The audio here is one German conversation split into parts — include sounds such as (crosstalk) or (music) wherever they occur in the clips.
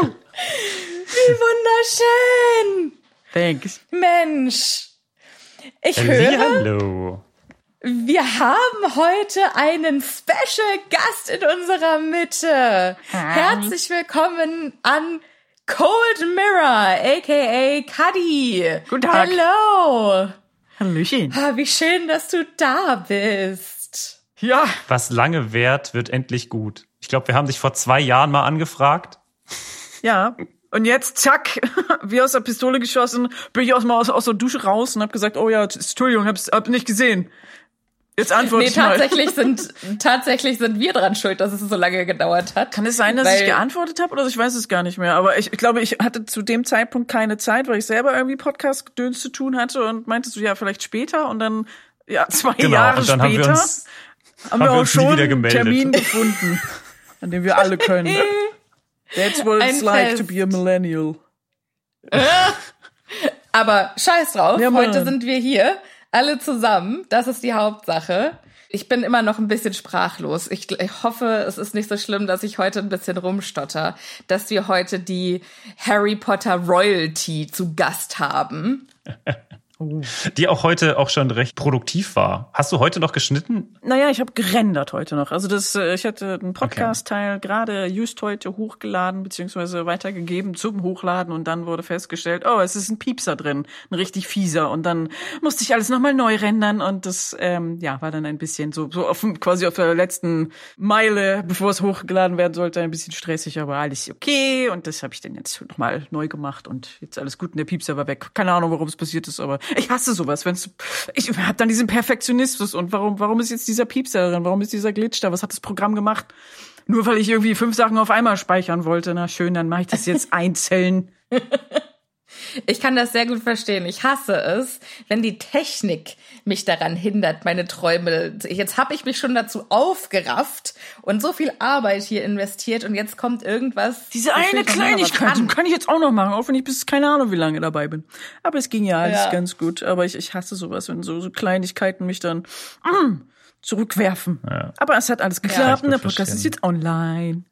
Wie wunderschön! Thanks. Mensch, ich höre, Hallo. wir haben heute einen Special Gast in unserer Mitte. Herzlich willkommen an Cold Mirror, aka Cuddy. Guten Tag. Hallo. Hallöchen. Ah, Wie schön, dass du da bist. Ja. Was lange währt, wird endlich gut. Ich glaube, wir haben dich vor zwei Jahren mal angefragt. Ja. Und jetzt, zack, (laughs) wie aus der Pistole geschossen, bin ich aus, aus, aus der Dusche raus und hab gesagt, oh ja, Entschuldigung, hab's hab nicht gesehen. Jetzt antworte Nee, ich mal. tatsächlich (laughs) sind, tatsächlich sind wir dran schuld, dass es so lange gedauert hat. Kann es sein, dass Weil- ich geantwortet habe oder ich weiß es gar nicht mehr. Aber ich, ich glaube, ich hatte zu dem Zeitpunkt keine Zeit, weil ich selber irgendwie Podcast-Gedöns zu tun hatte und meintest du ja vielleicht später und dann ja zwei Genau. Jahre und dann haben später wir uns, haben wir haben wir auch uns nie schon einen. Termin gefunden, (laughs) an dem wir alle können. (laughs) That's what it's Ein like Fest. to be a millennial. (laughs) Aber scheiß drauf, Ja, heute sind wir hier, alle zusammen. Das ist die Hauptsache. Ich bin immer noch ein bisschen sprachlos. Ich, ich hoffe, es ist nicht so schlimm, dass ich heute ein bisschen rumstotter, dass wir heute die Harry Potter Royalty zu Gast haben. (laughs) die auch heute auch schon recht produktiv war. Hast du heute noch geschnitten? Naja, ich habe gerendert heute noch. Also das, äh, ich hatte einen Podcast-Teil gerade just heute hochgeladen beziehungsweise weitergegeben zum Hochladen und dann wurde festgestellt, oh, es ist ein Piepser drin, ein richtig fieser und dann musste ich alles nochmal neu rendern und das, ähm, ja, war dann ein bisschen so, so auf, quasi auf der letzten Meile, bevor es hochgeladen werden sollte, ein bisschen stressig, aber alles okay und das habe ich dann jetzt nochmal neu gemacht und jetzt alles gut und der Piepser war weg. Keine Ahnung, warum es passiert ist, aber ich hasse sowas, wenn's ich habe dann diesen Perfektionismus und warum warum ist jetzt dieser Piepser drin? Warum ist dieser Glitch da? Was hat das Programm gemacht? Nur weil ich irgendwie fünf Sachen auf einmal speichern wollte. Na schön, dann mache ich das jetzt (laughs) einzeln. Ich kann das sehr gut verstehen. Ich hasse es, wenn die Technik mich daran hindert, meine Träume. Jetzt habe ich mich schon dazu aufgerafft und so viel Arbeit hier investiert und jetzt kommt irgendwas. Diese eine Kleinigkeit kann. kann ich jetzt auch noch machen, auch wenn ich bis keine Ahnung wie lange dabei bin. Aber es ging ja alles Ja. ganz gut. Aber ich, ich hasse sowas, wenn so, so Kleinigkeiten mich dann mm, zurückwerfen. Ja. Aber es hat alles geklappt ich und der Podcast ist verstehen. jetzt online.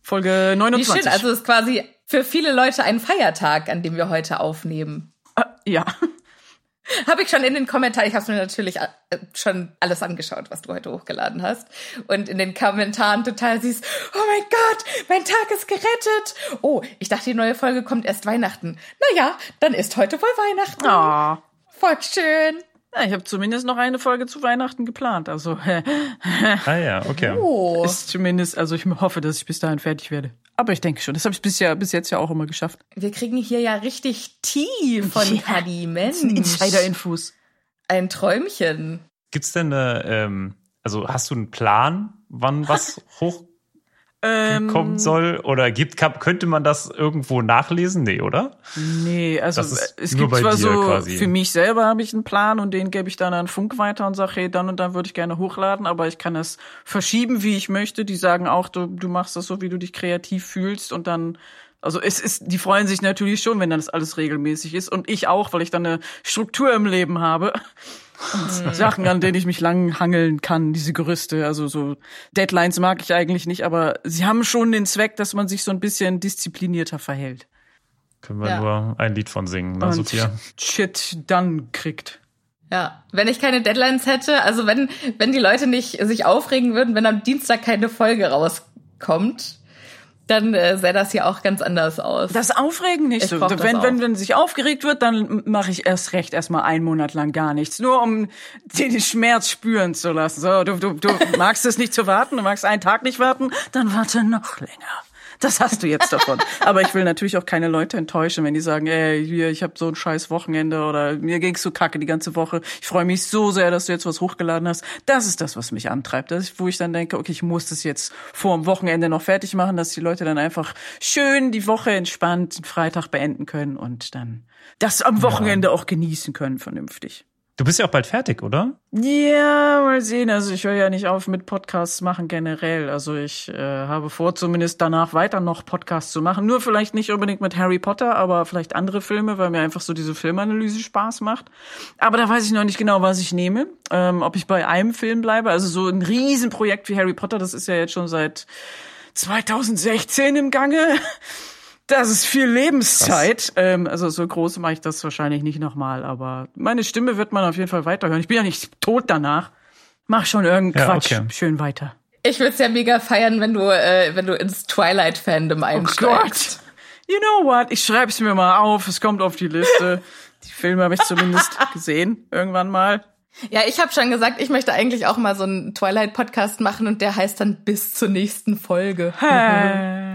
Folge Wie 29. schön. Also es ist quasi für viele Leute ein Feiertag, an dem wir heute aufnehmen. Ah, ja. (laughs) Habe ich schon in den Kommentaren, ich habe mir natürlich äh, schon alles angeschaut, was du heute hochgeladen hast. Und in den Kommentaren total süß, oh mein Gott, mein Tag ist gerettet. Oh, ich dachte, die neue Folge kommt erst Weihnachten. Naja, dann ist heute wohl Weihnachten. Ah. Voll schön. Ja, ich habe zumindest noch eine Folge zu Weihnachten geplant. Also (laughs) Ah ja, okay. Oh. ist zumindest, also ich hoffe, dass ich bis dahin fertig werde. Aber ich denke schon. Das habe ich bisher bis jetzt ja auch immer geschafft. Wir kriegen hier ja richtig Tee von (laughs) Ja, Paddy. Mensch. Insider-Infos. Ein Träumchen. Gibt's denn eine, ähm, also hast du einen Plan, wann was (laughs) hochkommen Ähm, soll? Oder gibt, könnte man das irgendwo nachlesen? Nee, oder? Nee, also es gibt zwar so, quasi. für mich selber habe ich einen Plan und den gebe ich dann an Funk weiter und sage, hey, dann und dann würde ich gerne hochladen, aber ich kann das verschieben, wie ich möchte. Die sagen auch, du, du machst das so, wie du dich kreativ fühlst und dann also es ist, die freuen sich natürlich schon, wenn dann das alles regelmäßig ist und ich auch, weil ich dann eine Struktur im Leben habe. Und (laughs) Sachen, an denen ich mich lang hangeln kann, diese Gerüste. Also so Deadlines mag ich eigentlich nicht, aber sie haben schon den Zweck, dass man sich so ein bisschen disziplinierter verhält. Können wir Ja. nur ein Lied von singen, ne, und Sophia? Shit dann kriegt. Ja, wenn ich keine Deadlines hätte, also wenn, wenn die Leute nicht sich aufregen würden, wenn am Dienstag keine Folge rauskommt, dann äh, sähe das hier auch ganz anders aus. Das Aufregen nicht Ich so. Wenn, wenn, wenn sich aufgeregt wird, dann mache ich erst recht erstmal einen Monat lang gar nichts. Nur um den Schmerz spüren zu lassen. So, du, du, du (laughs) magst es nicht zu warten, du magst einen Tag nicht warten, dann warte noch länger. Das hast du jetzt davon. Aber ich will natürlich auch keine Leute enttäuschen, wenn die sagen, ey, hier, ich habe so ein scheiß Wochenende oder mir ging's so kacke die ganze Woche. Ich freue mich so sehr, dass du jetzt was hochgeladen hast. Das ist das, was mich antreibt. Das ist, wo ich dann denke, okay, ich muss das jetzt vor dem Wochenende noch fertig machen, dass die Leute dann einfach schön die Woche entspannt den Freitag beenden können und dann das am Wochenende ja. auch genießen können, vernünftig. Du bist ja auch bald fertig, oder? Ja, mal sehen. Also ich höre ja nicht auf mit Podcasts machen generell. Also ich äh, habe vor, zumindest danach weiter noch Podcasts zu machen. Nur vielleicht nicht unbedingt mit Harry Potter, aber vielleicht andere Filme, weil mir einfach so diese Filmanalyse Spaß macht. Aber da weiß ich noch nicht genau, was ich nehme. Ähm, ob ich bei einem Film bleibe. Also so ein Riesenprojekt wie Harry Potter, das ist ja jetzt schon seit 2016 im Gange. Das ist viel Lebenszeit. Ähm, also so groß mache ich das wahrscheinlich nicht nochmal, aber meine Stimme wird man auf jeden Fall weiterhören. Ich bin ja nicht tot danach. Mach schon irgendeinen ja, Quatsch. Okay. Schön weiter. Ich würde es ja mega feiern, wenn du, äh, wenn du ins Twilight-Fandom einsteigst. Oh Gott. You know what? Ich schreib's mir mal auf. Es kommt auf die Liste. die Filme habe ich zumindest (laughs) gesehen irgendwann mal. Ja, ich habe schon gesagt, ich möchte eigentlich auch mal so einen Twilight-Podcast machen und der heißt dann bis zur nächsten Folge. (laughs)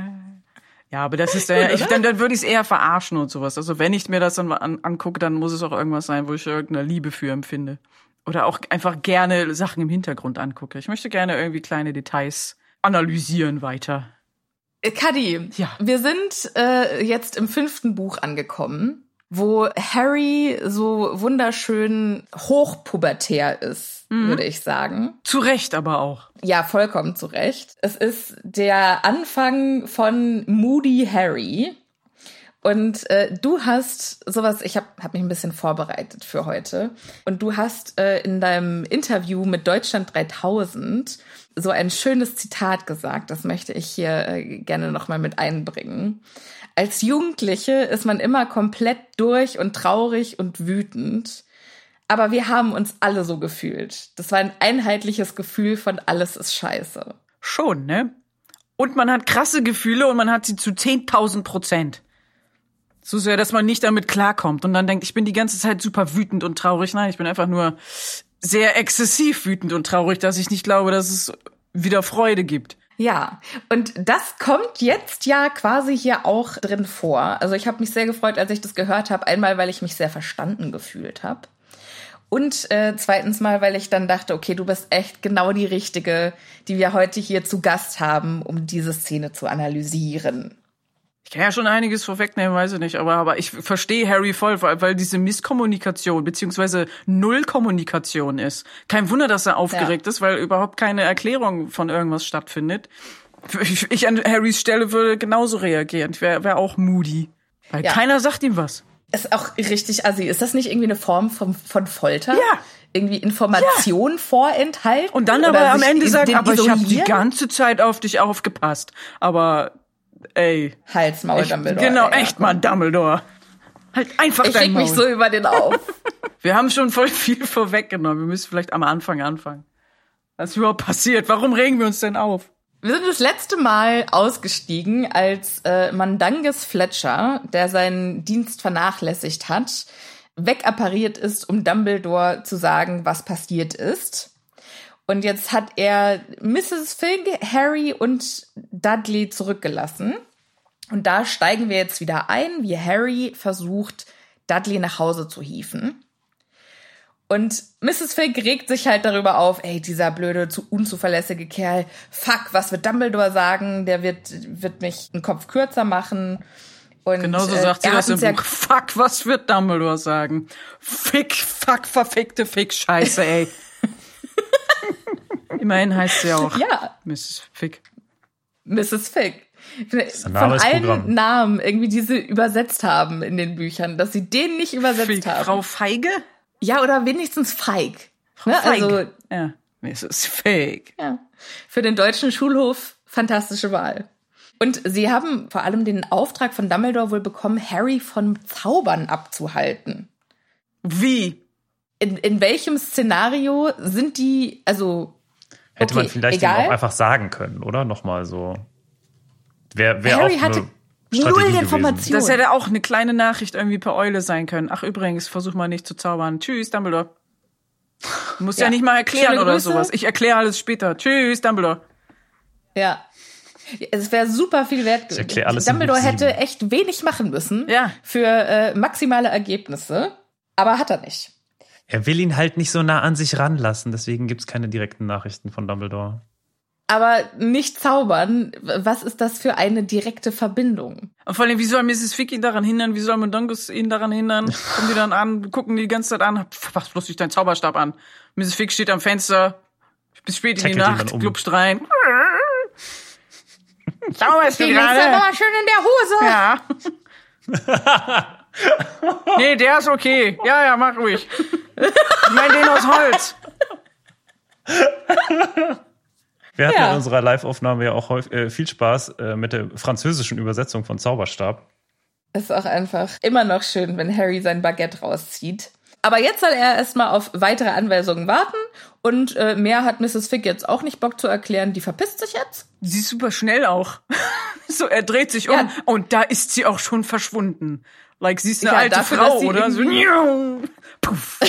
Ja, aber das ist ja, ich, dann, dann würde ich es eher verarschen und sowas. Also wenn ich mir das dann an, angucke, dann muss es auch irgendwas sein, wo ich irgendeine Liebe für empfinde. Oder auch einfach gerne Sachen im Hintergrund angucke. Ich möchte gerne irgendwie kleine Details analysieren weiter. Äh, Kadi, ja. wir sind äh, jetzt im fünften Buch angekommen wo Harry so wunderschön hochpubertär ist, mhm. würde ich sagen. Zu Recht aber auch. Ja, vollkommen zu Recht. Es ist der Anfang von Moody Harry. Und äh, du hast sowas, ich habe hab mich ein bisschen vorbereitet für heute. Und du hast äh, in deinem Interview mit Deutschland 3000 so ein schönes Zitat gesagt. Das möchte ich hier äh, gerne nochmal mit einbringen. Als Jugendliche ist man immer komplett durch und traurig und wütend. Aber wir haben uns alle so gefühlt. Das war ein einheitliches Gefühl von alles ist scheiße. Schon, ne? Und man hat krasse Gefühle und man hat sie zu 10.000 Prozent. So sehr, dass man nicht damit klarkommt und dann denkt, ich bin die ganze Zeit super wütend und traurig. Nein, ich bin einfach nur sehr exzessiv wütend und traurig, dass ich nicht glaube, dass es wieder Freude gibt. Ja, und das kommt jetzt ja quasi hier auch drin vor. Also ich habe mich sehr gefreut, als ich das gehört habe. Einmal, weil ich mich sehr verstanden gefühlt habe. Und äh, zweitens mal, weil ich dann dachte, okay, du bist echt genau die Richtige, die wir heute hier zu Gast haben, um diese Szene zu analysieren. Ich kann ja schon einiges vorwegnehmen, weiß ich nicht, aber, aber ich verstehe Harry voll, weil, weil diese Misskommunikation beziehungsweise Nullkommunikation ist. Kein Wunder, dass er aufgeregt ja. ist, weil überhaupt keine Erklärung von irgendwas stattfindet. Ich, ich an Harrys Stelle würde genauso reagieren. Ich wäre wär auch moody. Weil ja. keiner sagt ihm was. Ist auch richtig assi. Ist das nicht irgendwie eine Form von, von Folter? Ja irgendwie Informationen ja. vorenthalten. Und dann aber am Ende sagen, aber ich habe die ganze Zeit auf dich aufgepasst. Aber ey. Halsmaul echt, Dumbledore. Genau, ey, echt mal Dumbledore. Halt einfach ich dein Maul. mich so über den auf. (laughs) Wir haben schon voll viel vorweggenommen. Wir müssen vielleicht am Anfang anfangen. Was ist überhaupt passiert? Warum regen wir uns denn auf? Wir sind das letzte Mal ausgestiegen, als äh, Mandanges Fletcher, der seinen Dienst vernachlässigt hat, wegappariert ist, um Dumbledore zu sagen, was passiert ist. Und jetzt hat er Mrs. Fig, Harry und Dudley zurückgelassen. Und da steigen wir jetzt wieder ein, wie Harry versucht, Dudley nach Hause zu hieven. Und Mrs. Fig regt sich halt darüber auf, ey, dieser blöde, zu unzuverlässige Kerl, fuck, was wird Dumbledore sagen? Der wird, wird mich einen Kopf kürzer machen. Und, Genauso äh, sagt sie das im Buch. Fuck, was wird Dumbledore sagen? Fick, fuck, verfickte Fick, Scheiße, ey. (laughs) Immerhin heißt sie auch ja. Mrs. Fick. Mrs. Fick. Von allen Programm. Namen irgendwie, die sie übersetzt haben in den Büchern, dass sie den nicht übersetzt Fick. haben. Frau Feige? Ja, oder wenigstens Feig. Frau ne? Feig. Also, ja. Mrs. Fake. Ja. Für den deutschen Schulhof fantastische Wahl. Und sie haben vor allem den Auftrag von Dumbledore wohl bekommen, Harry von Zaubern abzuhalten. Wie? In, in welchem Szenario sind die, also Hätte okay, man vielleicht ihm auch einfach sagen können, oder? Nochmal so. Wer, wer Harry auch hatte null Informationen. Das hätte auch eine kleine Nachricht irgendwie per Eule sein können. Ach, übrigens, versuch mal nicht zu zaubern. Tschüss, Dumbledore. Du musst ja, ja nicht mal erklären oder sowas. Ich erkläre alles später. Tschüss, Dumbledore. Ja. Es wäre super viel wert Ich erklär alles in Dumbledore hätte echt wenig machen müssen Ja. für äh, maximale Ergebnisse, aber hat er nicht. Er will ihn halt nicht so nah an sich ranlassen, deswegen gibt's keine direkten Nachrichten von Dumbledore. Aber nicht zaubern, was ist das für eine direkte Verbindung? Und vor allem, wie soll Mrs. Fick ihn daran hindern? Wie soll Mundungus ihn daran hindern? Kommen die dann an, gucken die die ganze Zeit an, mach bloß nicht deinen Zauberstab an. Mrs. Fick steht am Fenster, bis spät in die Tackelt Nacht, um. glupscht rein. (laughs) Zauberst du Den ist aber gerade? mal schön in der Hose. Ja. nee, der ist okay. Ja, ja, mach ruhig. Ich meine den aus Holz. (laughs) Wir hatten Ja. in unserer Live-Aufnahme ja auch häufig, äh, viel Spaß äh, mit der französischen Übersetzung von Zauberstab. Ist auch einfach immer noch schön, wenn Harry sein Baguette rauszieht. Aber jetzt soll er erstmal auf weitere Anweisungen warten und äh, mehr hat Mrs. Fick jetzt auch nicht Bock zu erklären. Die verpisst sich jetzt. Sie ist super schnell auch. (laughs) so, er dreht sich um Ja. und da ist sie auch schon verschwunden. Like, sie ist eine Ja, alte dafür, Frau, oder? So, (laughs) puff.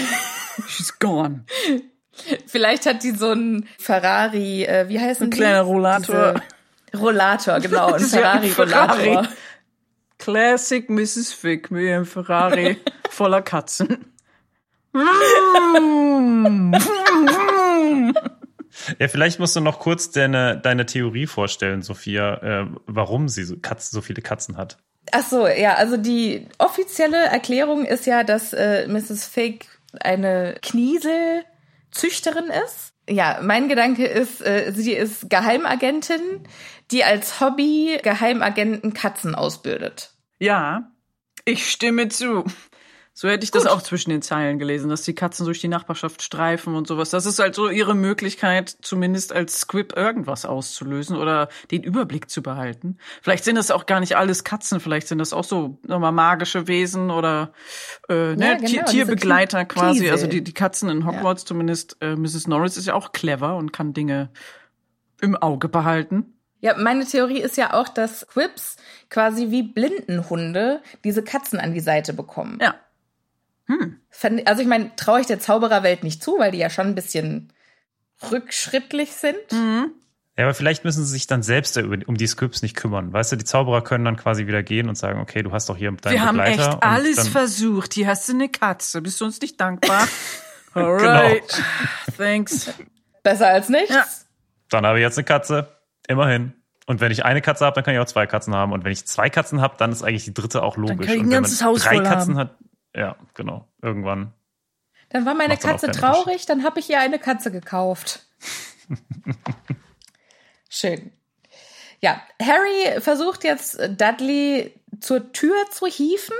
She's gone. Vielleicht hat die so einen Ferrari, äh, wie heißt Ein kleiner Rollator. Diese Rollator, genau, ein Das ist ja ein Ferrari-Rollator. Ferrari. Classic Mrs. Fick mit ihrem Ferrari (laughs) voller Katzen. Ja, vielleicht musst du noch kurz deine, deine Theorie vorstellen, Sophia, äh, warum sie so, Katzen, so viele Katzen hat. Ach so, ja, also die offizielle Erklärung ist ja, dass äh, Mrs. Fig eine Knieselzüchterin ist. Ja, mein Gedanke ist, äh, sie ist Geheimagentin, die als Hobby Geheimagenten Katzen ausbildet. Ja, ich stimme zu. So hätte ich das auch zwischen den Zeilen gelesen, dass die Katzen durch die Nachbarschaft streifen und sowas. Das ist halt so ihre Möglichkeit, zumindest als Squib irgendwas auszulösen oder den Überblick zu behalten. Vielleicht sind das auch gar nicht alles Katzen, vielleicht sind das auch so nochmal magische Wesen oder äh, ne, Ja, genau, Tier, Tierbegleiter quasi. Also die, die Katzen in Hogwarts zumindest. Äh, Mrs. Norris ist ja auch clever und kann Dinge im Auge behalten. Ja, meine Theorie ist ja auch, dass Quips quasi wie Blindenhunde diese Katzen an die Seite bekommen. Ja. Fand- Also ich meine, traue ich der Zaubererwelt nicht zu, weil die ja schon ein bisschen rückschrittlich sind. Ja, aber vielleicht müssen sie sich dann selbst über- um die Scripts nicht kümmern. Weißt du, die Zauberer können dann quasi wieder gehen und sagen, okay, du hast doch hier deinen Wir haben Begleiter. echt alles dann, versucht. Hier hast du eine Katze. Bist du uns nicht dankbar? (laughs) Alright. Thanks. Besser als nichts. Ja. Dann habe ich jetzt eine Katze. Immerhin. Und wenn ich eine Katze habe, dann kann ich auch zwei Katzen haben. Und wenn ich zwei Katzen habe, dann ist eigentlich die dritte auch logisch. kann ich ein und wenn ganzes man Haus drei voll Katzen haben. hat, ja, genau. Irgendwann. Dann war meine Katze traurig, dann habe ich ihr eine Katze gekauft. (laughs) Schön. Ja, Harry versucht jetzt Dudley zur Tür zu hieven.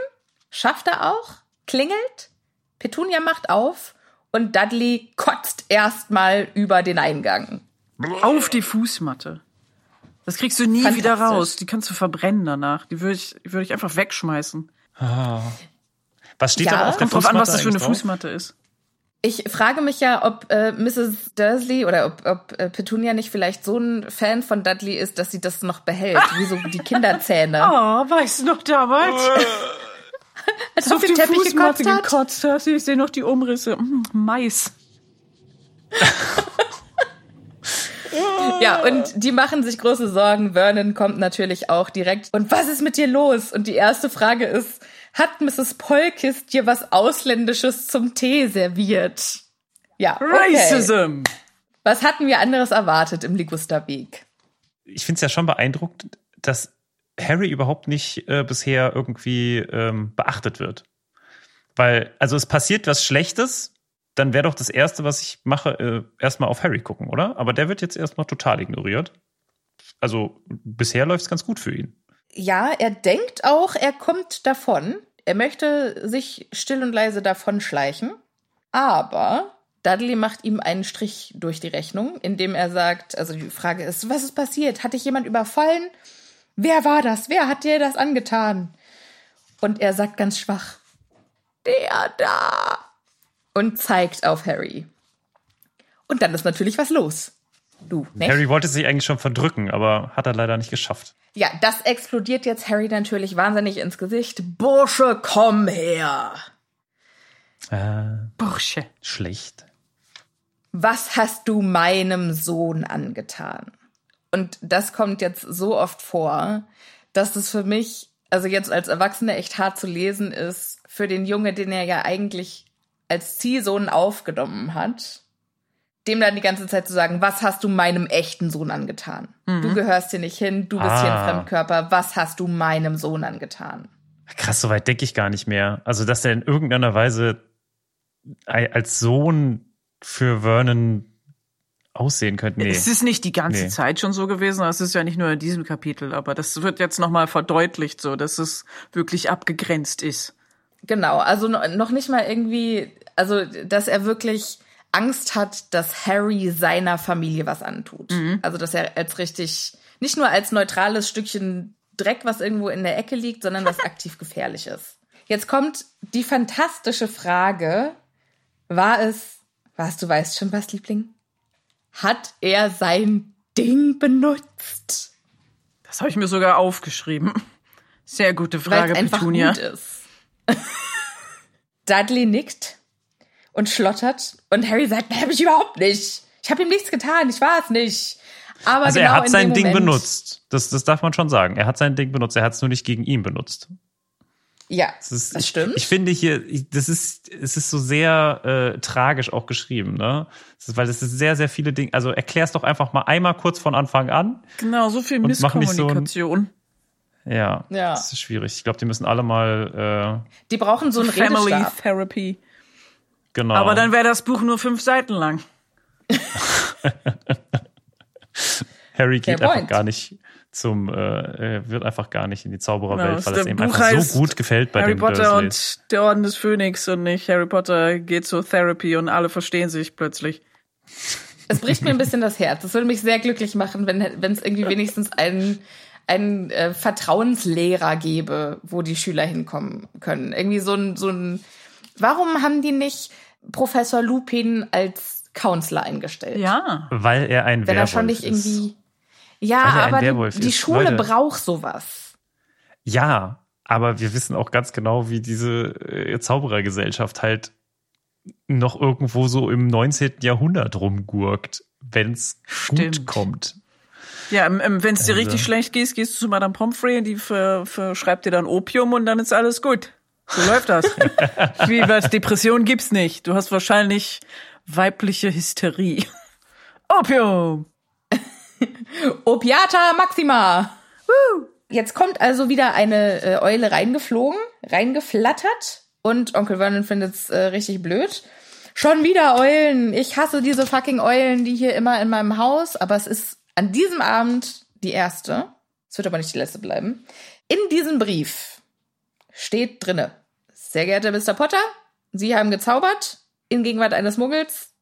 Schafft er auch. Klingelt. Petunia macht auf und Dudley kotzt erstmal über den Eingang. Auf die Fußmatte. Das kriegst du nie wieder raus. Die kannst du verbrennen danach. Die würde ich, würde ich einfach wegschmeißen. Was steht Ja. aber auf der Kommt drauf an, was Fußmatte das für eine drauf? Fußmatte ist. Ich frage mich ja, ob äh, Mrs. Dursley oder ob, ob äh, Petunia nicht vielleicht so ein Fan von Dudley ist, dass sie das noch behält, wie so die Kinderzähne. (laughs) Oh, weißt du noch damals? (laughs) Als Als auf den Teppich gekotzt hat. gekotzt hast. Ich sehe noch die Umrisse. Mm, Mais. Ja, und die machen sich große Sorgen. Vernon kommt natürlich auch direkt. Und was ist mit dir los? Und die erste Frage ist, hat Mrs. Polkis dir was Ausländisches zum Tee serviert? Ja, okay. Racism. Was hatten wir anderes erwartet im Ligusterweg? Ich finde es ja schon beeindruckend, dass Harry überhaupt nicht äh, bisher irgendwie ähm, beachtet wird. Weil, also es passiert was Schlechtes, dann wäre doch das Erste, was ich mache, äh, erstmal auf Harry gucken, oder? Aber der wird jetzt erstmal total ignoriert. Also bisher läuft es ganz gut für ihn. Ja, er denkt auch, er kommt davon. Er möchte sich still und leise davon schleichen. Aber Dudley macht ihm einen Strich durch die Rechnung, indem er sagt, also die Frage ist, was ist passiert? Hat dich jemand überfallen? Wer war das? Wer hat dir das angetan? Und er sagt ganz schwach, der da. Und zeigt auf Harry. Und dann ist natürlich was los. Du, nicht? Harry wollte sich eigentlich schon verdrücken, aber hat er leider nicht geschafft. Ja, das explodiert jetzt Harry natürlich wahnsinnig ins Gesicht. Bursche, komm her. Äh, Bursche. schlecht. Was hast du meinem Sohn angetan? Und das kommt jetzt so oft vor, dass es für mich, also jetzt als Erwachsene echt hart zu lesen ist, für den Junge, den er ja eigentlich als Ziehsohn aufgenommen hat, dem dann die ganze Zeit zu sagen, was hast du meinem echten Sohn angetan? Mhm. Du gehörst hier nicht hin, du bist ah. hier ein ah. Fremdkörper, was hast du meinem Sohn angetan? Krass, so weit denke ich gar nicht mehr. Also, dass er in irgendeiner Weise als Sohn für Vernon aussehen könnte. Nee. Es ist nicht die ganze nee. Zeit schon so gewesen, es ist ja nicht nur in diesem Kapitel, aber das wird jetzt nochmal verdeutlicht, so dass es wirklich abgegrenzt ist. Genau, also noch nicht mal irgendwie, also dass er wirklich Angst hat, dass Harry seiner Familie was antut. Mhm. Also dass er als richtig, nicht nur als neutrales Stückchen Dreck, was irgendwo in der Ecke liegt, sondern was (laughs) aktiv gefährlich ist. Jetzt kommt die fantastische Frage, war es, was du weißt schon was, Liebling? Hat er sein Ding benutzt? Das habe ich mir sogar aufgeschrieben. Sehr gute Frage, Weil's Petunia. Gut ist. (laughs) Dudley nickt und schlottert und Harry sagt, habe ich überhaupt nicht. Ich habe ihm nichts getan, ich war es nicht. Aber also genau er hat sein Ding Moment, benutzt. Das, das darf man schon sagen. Er hat sein Ding benutzt. Er hat es nur nicht gegen ihn benutzt. Ja, das, ist, das stimmt. Ich, ich, finde hier, das ist, es ist so sehr äh, tragisch auch geschrieben, ne? Das ist, weil es ist sehr, sehr viele Dinge. Also erklär's doch einfach mal einmal kurz von Anfang an. Genau, so viel Misskommunikation. So ein, ja, ja, das ist schwierig. Ich glaube, die müssen alle mal. Äh, die brauchen so ein Family Redestab. Therapy. Genau. Aber dann wäre das Buch nur fünf Seiten lang. (laughs) Harry geht einfach gar nicht zum, äh, wird einfach gar nicht in die Zaubererwelt, genau, weil es ihm Buch einfach so gut gefällt bei Harry den Potter Dursleys. und der Orden des Phönix und nicht Harry Potter geht zur Therapy und alle verstehen sich plötzlich. Es bricht mir ein bisschen das Herz. Es würde mich sehr glücklich machen, wenn wenn es irgendwie wenigstens einen einen äh, Vertrauenslehrer gäbe, wo die Schüler hinkommen können. Irgendwie so ein so ein Warum haben die nicht Professor Lupin als Counselor eingestellt? Ja, weil er ein Wenn Werwolf er schon nicht irgendwie ja, aber die, die Schule Leute, braucht sowas. Ja, aber wir wissen auch ganz genau, wie diese äh, Zauberergesellschaft halt noch irgendwo so im 19. Jahrhundert rumgurkt, wenn's gut kommt. Ja, wenn es dir also. richtig schlecht geht, gehst du zu Madame Pomfrey, die verschreibt dir dann Opium und dann ist alles gut. So läuft das. (laughs) Wie was Depression gibt's nicht. Du hast wahrscheinlich weibliche Hysterie. Opium. (laughs) Opiata Maxima. Jetzt kommt also wieder eine äh, Eule reingeflogen, reingeflattert und Onkel Vernon findet's äh, richtig blöd. Schon wieder Eulen. Ich hasse diese fucking Eulen, die hier immer in meinem Haus, aber es ist an diesem Abend die erste. Es wird aber nicht die letzte bleiben. In diesem Brief steht drinne: Sehr geehrter Mr. Potter, Sie haben gezaubert in Gegenwart eines Muggels.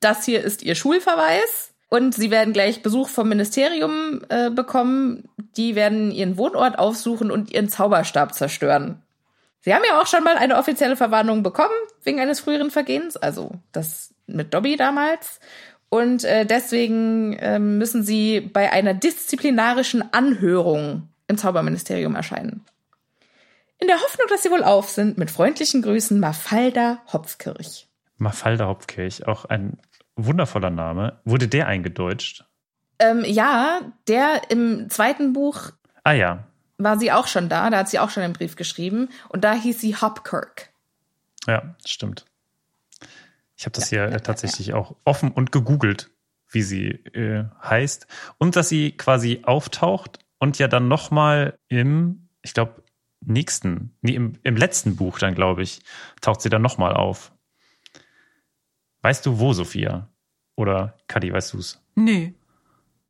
Das hier ist Ihr Schulverweis. Und sie werden gleich Besuch vom Ministerium äh, bekommen. Die werden ihren Wohnort aufsuchen und ihren Zauberstab zerstören. Sie haben ja auch schon mal eine offizielle Verwarnung bekommen wegen eines früheren Vergehens, also das mit Dobby damals. Und äh, deswegen äh, müssen sie bei einer disziplinarischen Anhörung im Zauberministerium erscheinen. In der Hoffnung, dass sie wohl auf sind, mit freundlichen Grüßen Mafalda Hopfkirch. Mafalda Hopfkirch, auch ein wundervoller Name. Wurde der eingedeutscht? Ähm, ja, der im zweiten Buch. Ah ja. War sie auch schon da, da hat sie auch schon einen Brief geschrieben und da hieß sie Hopkirk. Ja, stimmt. Ich habe das ja, hier ja, tatsächlich ja. auch offen und gegoogelt, wie sie äh, heißt und dass sie quasi auftaucht und ja dann noch mal im, ich glaube nächsten, nee, im, im letzten Buch dann glaube ich, taucht sie dann noch mal auf. Weißt du wo, Sophia? Oder Kadi, weißt du's? Nee.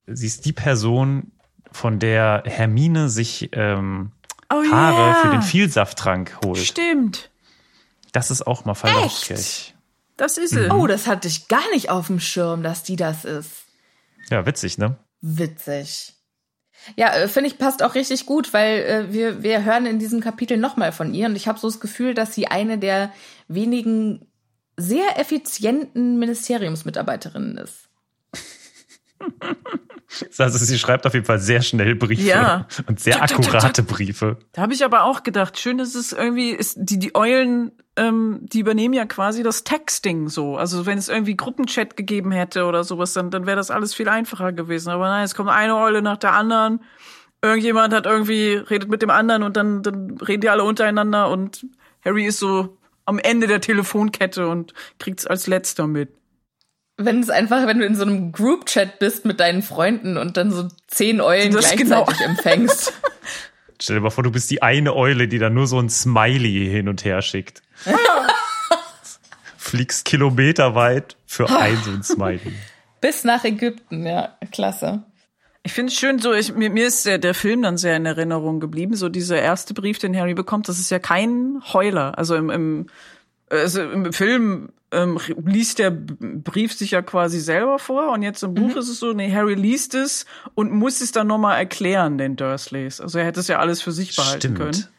Sie ist die Person, von der Hermine sich ähm, oh, Haare yeah. für den Vielsafttrank holt. Stimmt. Das ist auch mal Hopkirch. Das ist mhm. Oh, das hatte ich gar nicht auf dem Schirm, dass die das ist. Ja, witzig, ne? Witzig. Ja, äh, finde ich passt auch richtig gut, weil äh, wir wir hören in diesem Kapitel nochmal von ihr und ich habe so das Gefühl, dass sie eine der wenigen sehr effizienten Ministeriumsmitarbeiterinnen ist. (laughs) Also sie schreibt auf jeden Fall sehr schnell Briefe Ja. und sehr akkurate Briefe. Da habe ich aber auch gedacht, schön ist es irgendwie, ist die, die Eulen, ähm, die übernehmen ja quasi das Texting so. Also wenn es irgendwie Gruppenchat gegeben hätte oder sowas, dann, dann wäre das alles viel einfacher gewesen. Aber nein, es kommt eine Eule nach der anderen. Irgendjemand hat irgendwie, redet mit dem anderen und dann, dann reden die alle untereinander und Harry ist so am Ende der Telefonkette und kriegt's als letzter mit. Wenn es einfach, wenn du in so einem Group-Chat bist mit deinen Freunden und dann so zehn Eulen Das gleichzeitig genau. empfängst. (laughs) Stell dir mal vor, du bist die eine Eule, die da nur so ein Smiley hin und her schickt. (laughs) Fliegst kilometerweit für (laughs) ein so ein Smiley. Bis nach Ägypten, ja, klasse. Ich finde es schön, so ich, mir, mir ist der, der Film dann sehr in Erinnerung geblieben. So dieser erste Brief, den Harry bekommt, das ist ja kein Heuler. Also im, im, also im Film ähm, liest der Brief sich ja quasi selber vor und jetzt im Buch ist es so, nee, Harry liest es und muss es dann nochmal erklären, den Dursleys. Also er hätte es ja alles für sich behalten können. Stimmt.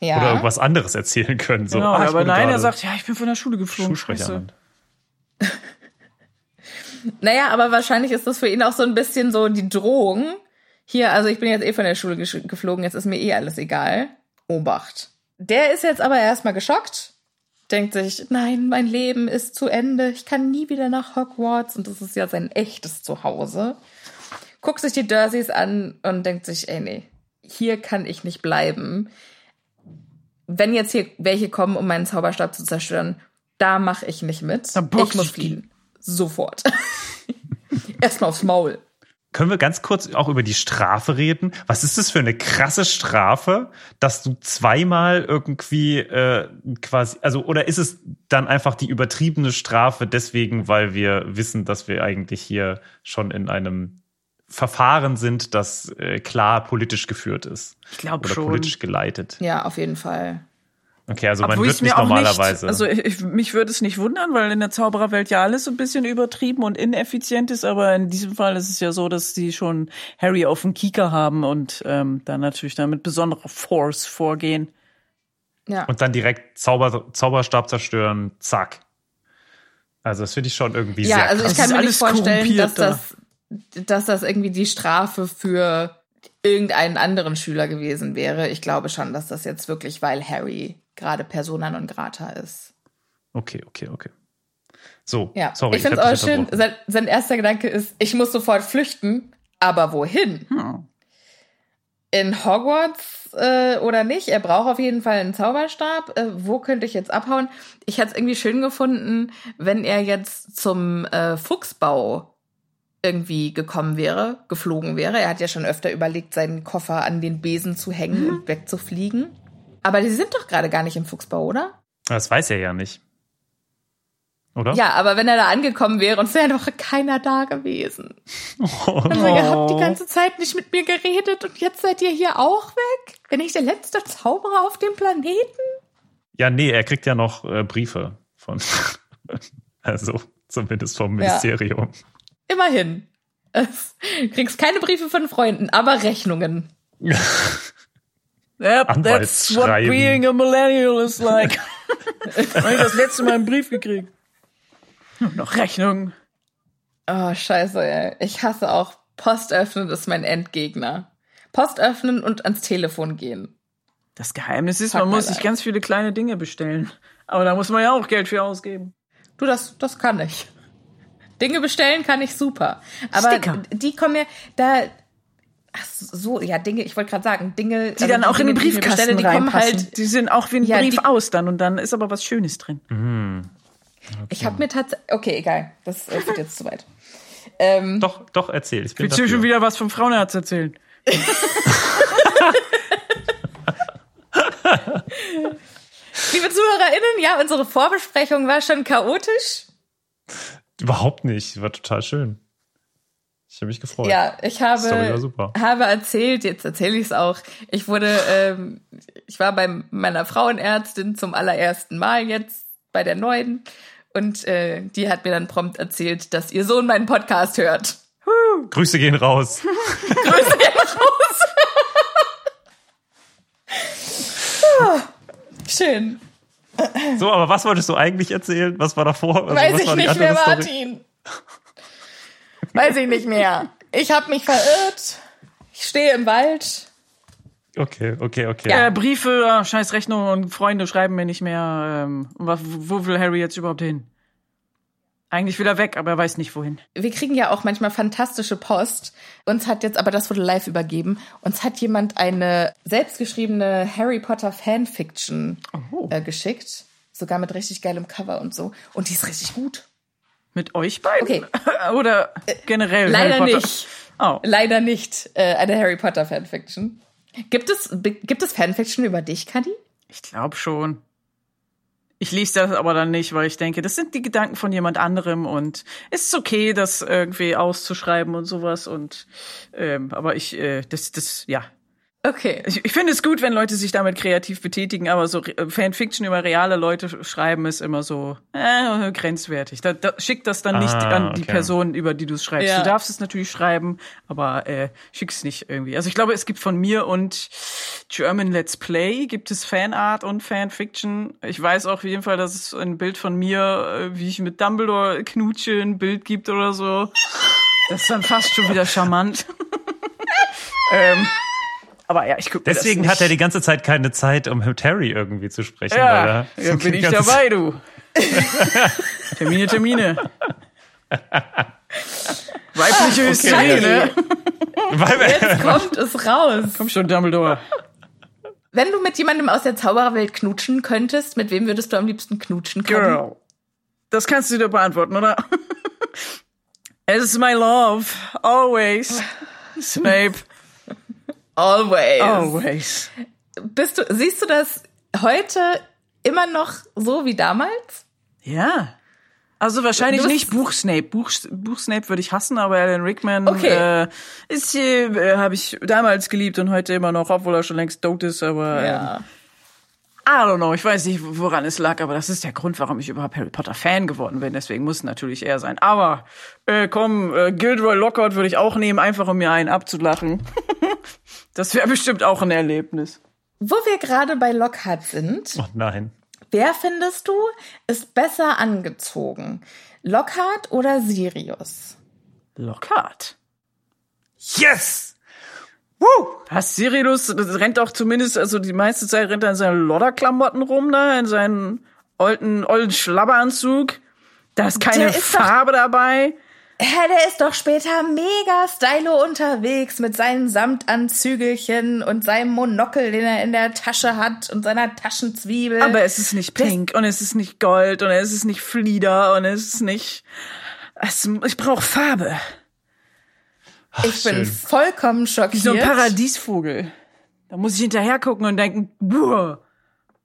Ja. Oder irgendwas anderes erzählen können. So, Genau, ah, aber nein, er sagt, ja, ich bin von der Schule geflogen. Schulsprecherin. (laughs) Naja, aber wahrscheinlich ist das für ihn auch so ein bisschen so die Drohung. Hier, also ich bin jetzt eh von der Schule geflogen, jetzt ist mir eh alles egal. Obacht. Der ist jetzt aber erstmal geschockt, denkt sich, nein, mein Leben ist zu Ende, ich kann nie wieder nach Hogwarts und das ist ja sein echtes Zuhause. Guckt sich die Dursleys an und denkt sich, ey, nee, hier kann ich nicht bleiben. Wenn jetzt hier welche kommen, um meinen Zauberstab zu zerstören, da mache ich nicht mit. Ich muss fliehen. Sofort. (laughs) Erstmal aufs Maul. Können wir ganz kurz auch über die Strafe reden? Was ist das für eine krasse Strafe, dass du zweimal irgendwie äh, quasi, also oder ist es dann einfach die übertriebene Strafe deswegen, weil wir wissen, dass wir eigentlich hier schon in einem Verfahren sind, das äh, klar politisch geführt ist Ich glaube oder schon. politisch geleitet? Ja, auf jeden Fall. Okay, also man wird nicht normalerweise. Nicht, also ich, ich, mich würde es nicht wundern, weil in der Zaubererwelt ja alles so ein bisschen übertrieben und ineffizient ist, aber in diesem Fall ist es ja so, dass sie schon Harry auf dem Kieker haben und ähm, dann natürlich dann mit besonderer Force vorgehen. Ja. und dann direkt Zauber, Zauberstab zerstören, zack. Also das finde ich schon irgendwie ja, sehr also krass. ich kann mir nicht vorstellen, dass das, dass das irgendwie die Strafe für irgendeinen anderen Schüler gewesen wäre. Ich glaube schon, dass das jetzt wirklich, weil Harry gerade Persona non grata ist. Okay, okay, okay. So, Ja, sorry, ich finde es auch schön. Sein, sein erster Gedanke ist, ich muss sofort flüchten, aber wohin? Hm. In Hogwarts äh, oder nicht? Er braucht auf jeden Fall einen Zauberstab. Äh, wo könnte ich jetzt abhauen? Ich hätte es irgendwie schön gefunden, wenn er jetzt zum äh, Fuchsbau irgendwie gekommen wäre, geflogen wäre. Er hat ja schon öfter überlegt, seinen Koffer an den Besen zu hängen Mhm. und wegzufliegen. Aber die sind doch gerade gar nicht im Fuchsbau, oder? Das weiß er ja nicht. Oder? Ja, aber wenn er da angekommen wäre und es wäre doch keiner da gewesen. Oh, Also ihr habt die ganze Zeit nicht mit mir geredet und jetzt seid ihr hier auch weg? Bin ich der letzte Zauberer auf dem Planeten? Ja, nee, er kriegt ja noch äh, Briefe von, (laughs) also zumindest vom Ministerium. Immerhin. Es, kriegst keine Briefe von Freunden, aber Rechnungen. (laughs) Yep, that's what being a millennial is like. (laughs) Hab ich das letzte Mal einen Brief gekriegt. Noch Rechnung. Oh, scheiße, ey. Ich hasse auch Post öffnen ist mein Endgegner. Post öffnen und ans Telefon gehen. Das Geheimnis ist, Fuck man muss sich ganz viele kleine Dinge bestellen. Aber da muss man ja auch Geld für ausgeben. Du, das, das kann ich. Dinge bestellen kann ich super. Aber Sticker. die kommen mir da. Ach so, ja, Dinge, ich wollte gerade sagen, Dinge. Die dann auch in den Dinge, die ich mir Briefkasten bestelle, die kommen reinpassen. halt. die sind auch wie ein Ja, Brief die- aus dann und dann ist aber was Schönes drin. Ich habe mir tatsächlich. Okay, egal. Das äh, führt jetzt zu weit. Ähm, Doch, doch, erzähl. Ich bin Willst du schon wieder was vom Frauenherz erzählen? (laughs) liebe ZuhörerInnen, ja, unsere Vorbesprechung war schon chaotisch. Überhaupt nicht. War total schön. Ich habe mich gefreut. Ja, ich habe, habe erzählt, jetzt erzähle ich es auch. Ich wurde, ähm, ich war bei meiner Frauenärztin zum allerersten Mal jetzt bei der neuen und äh, die hat mir dann prompt erzählt, dass ihr Sohn meinen Podcast hört. Grüße gehen raus. (laughs) Grüße gehen raus. (laughs) Schön. So, aber was wolltest du eigentlich erzählen? Was war davor? Also, Weiß was ich nicht mehr, Story? Martin. Weiß ich nicht mehr. Ich habe mich verirrt. Ich stehe im Wald. Okay, okay, okay. Äh, Briefe, scheiß Rechnungen und Freunde schreiben mir nicht mehr. Ähm, wo will Harry jetzt überhaupt hin? Eigentlich will er weg, aber er weiß nicht wohin. Wir kriegen ja auch manchmal fantastische Post. Uns hat jetzt, aber das wurde live übergeben, uns hat jemand eine selbstgeschriebene Harry Potter Fanfiction Oh. äh, geschickt. Sogar mit richtig geilem Cover und so. Und die ist richtig gut. Mit euch beiden? Okay. (laughs) Oder generell? Leider nicht. Oh. Leider nicht äh, eine Harry Potter Fanfiction. Gibt es, gibt es Fanfiction über dich, Kadi? Ich glaube schon. Ich lese das aber dann nicht, weil ich denke, das sind die Gedanken von jemand anderem und es ist okay, das irgendwie auszuschreiben und sowas und ähm, aber ich, äh, das, das, ja. Okay. Ich, ich finde es gut, wenn Leute sich damit kreativ betätigen, aber so äh, Fanfiction über reale Leute sch- schreiben ist immer so äh, grenzwertig. Da, da, schick das dann nicht Ah, an die okay. Person, über die du es schreibst. Ja. Du darfst es natürlich schreiben, aber äh, schick es nicht irgendwie. Also ich glaube, es gibt von mir und German Let's Play gibt es Fanart und Fanfiction. Ich weiß auch auf jeden Fall, dass es ein Bild von mir, äh, wie ich mit Dumbledore knutsche, ein Bild gibt oder so. Das ist dann fast schon wieder charmant. (laughs) ähm, aber ja, ich gucke Deswegen hat er die ganze Zeit keine Zeit, um mit Harry irgendwie zu sprechen. weil Ja, er ja bin ich dabei, du. (laughs) Termine, Termine. (laughs) Weibliche Hysterie, ne? Jetzt kommt es raus. Komm schon, Dumbledore. Wenn du mit jemandem aus der Zaubererwelt knutschen könntest, mit wem würdest du am liebsten knutschen können? Girl. Das kannst du dir beantworten, oder? (laughs) It is my love. Always. Snape. Always. Always. Bist du, siehst du das heute immer noch so wie damals? Ja. Also wahrscheinlich nicht Buch Snape. Buch, Buch Snape würde ich hassen, aber Alan Rickman Okay. äh, ist äh, habe ich damals geliebt und heute immer noch, obwohl er schon längst tot ist, aber ähm, Ja. I don't know, ich weiß nicht, woran es lag, aber das ist der Grund, warum ich überhaupt Harry Potter Fan geworden bin. Deswegen muss natürlich er sein. Aber äh, komm, äh, Gilderoy Lockhart würde ich auch nehmen, einfach um mir einen abzulachen. (laughs) das wäre bestimmt auch ein Erlebnis. Wo wir gerade bei Lockhart sind, oh nein. wer findest du ist besser angezogen? Lockhart oder Sirius? Lockhart. Yes! Was, Sirius das rennt auch zumindest, also die meiste Zeit rennt er in seinen Lodderklamotten rum da, in seinen alten, ollen Schlabberanzug. Da ist keine ist doch- Farbe dabei. Hä, der ist doch später mega stylo unterwegs mit seinen Samtanzügelchen und seinem Monokel, den er in der Tasche hat und seiner Taschenzwiebel. Aber es ist nicht pink und es ist nicht gold und es ist nicht Flieder und es ist nicht. Es, ich brauche Farbe. ich bin schön. vollkommen Wie schockiert. so ein Paradiesvogel. Da muss ich hinterher gucken und denken, boah,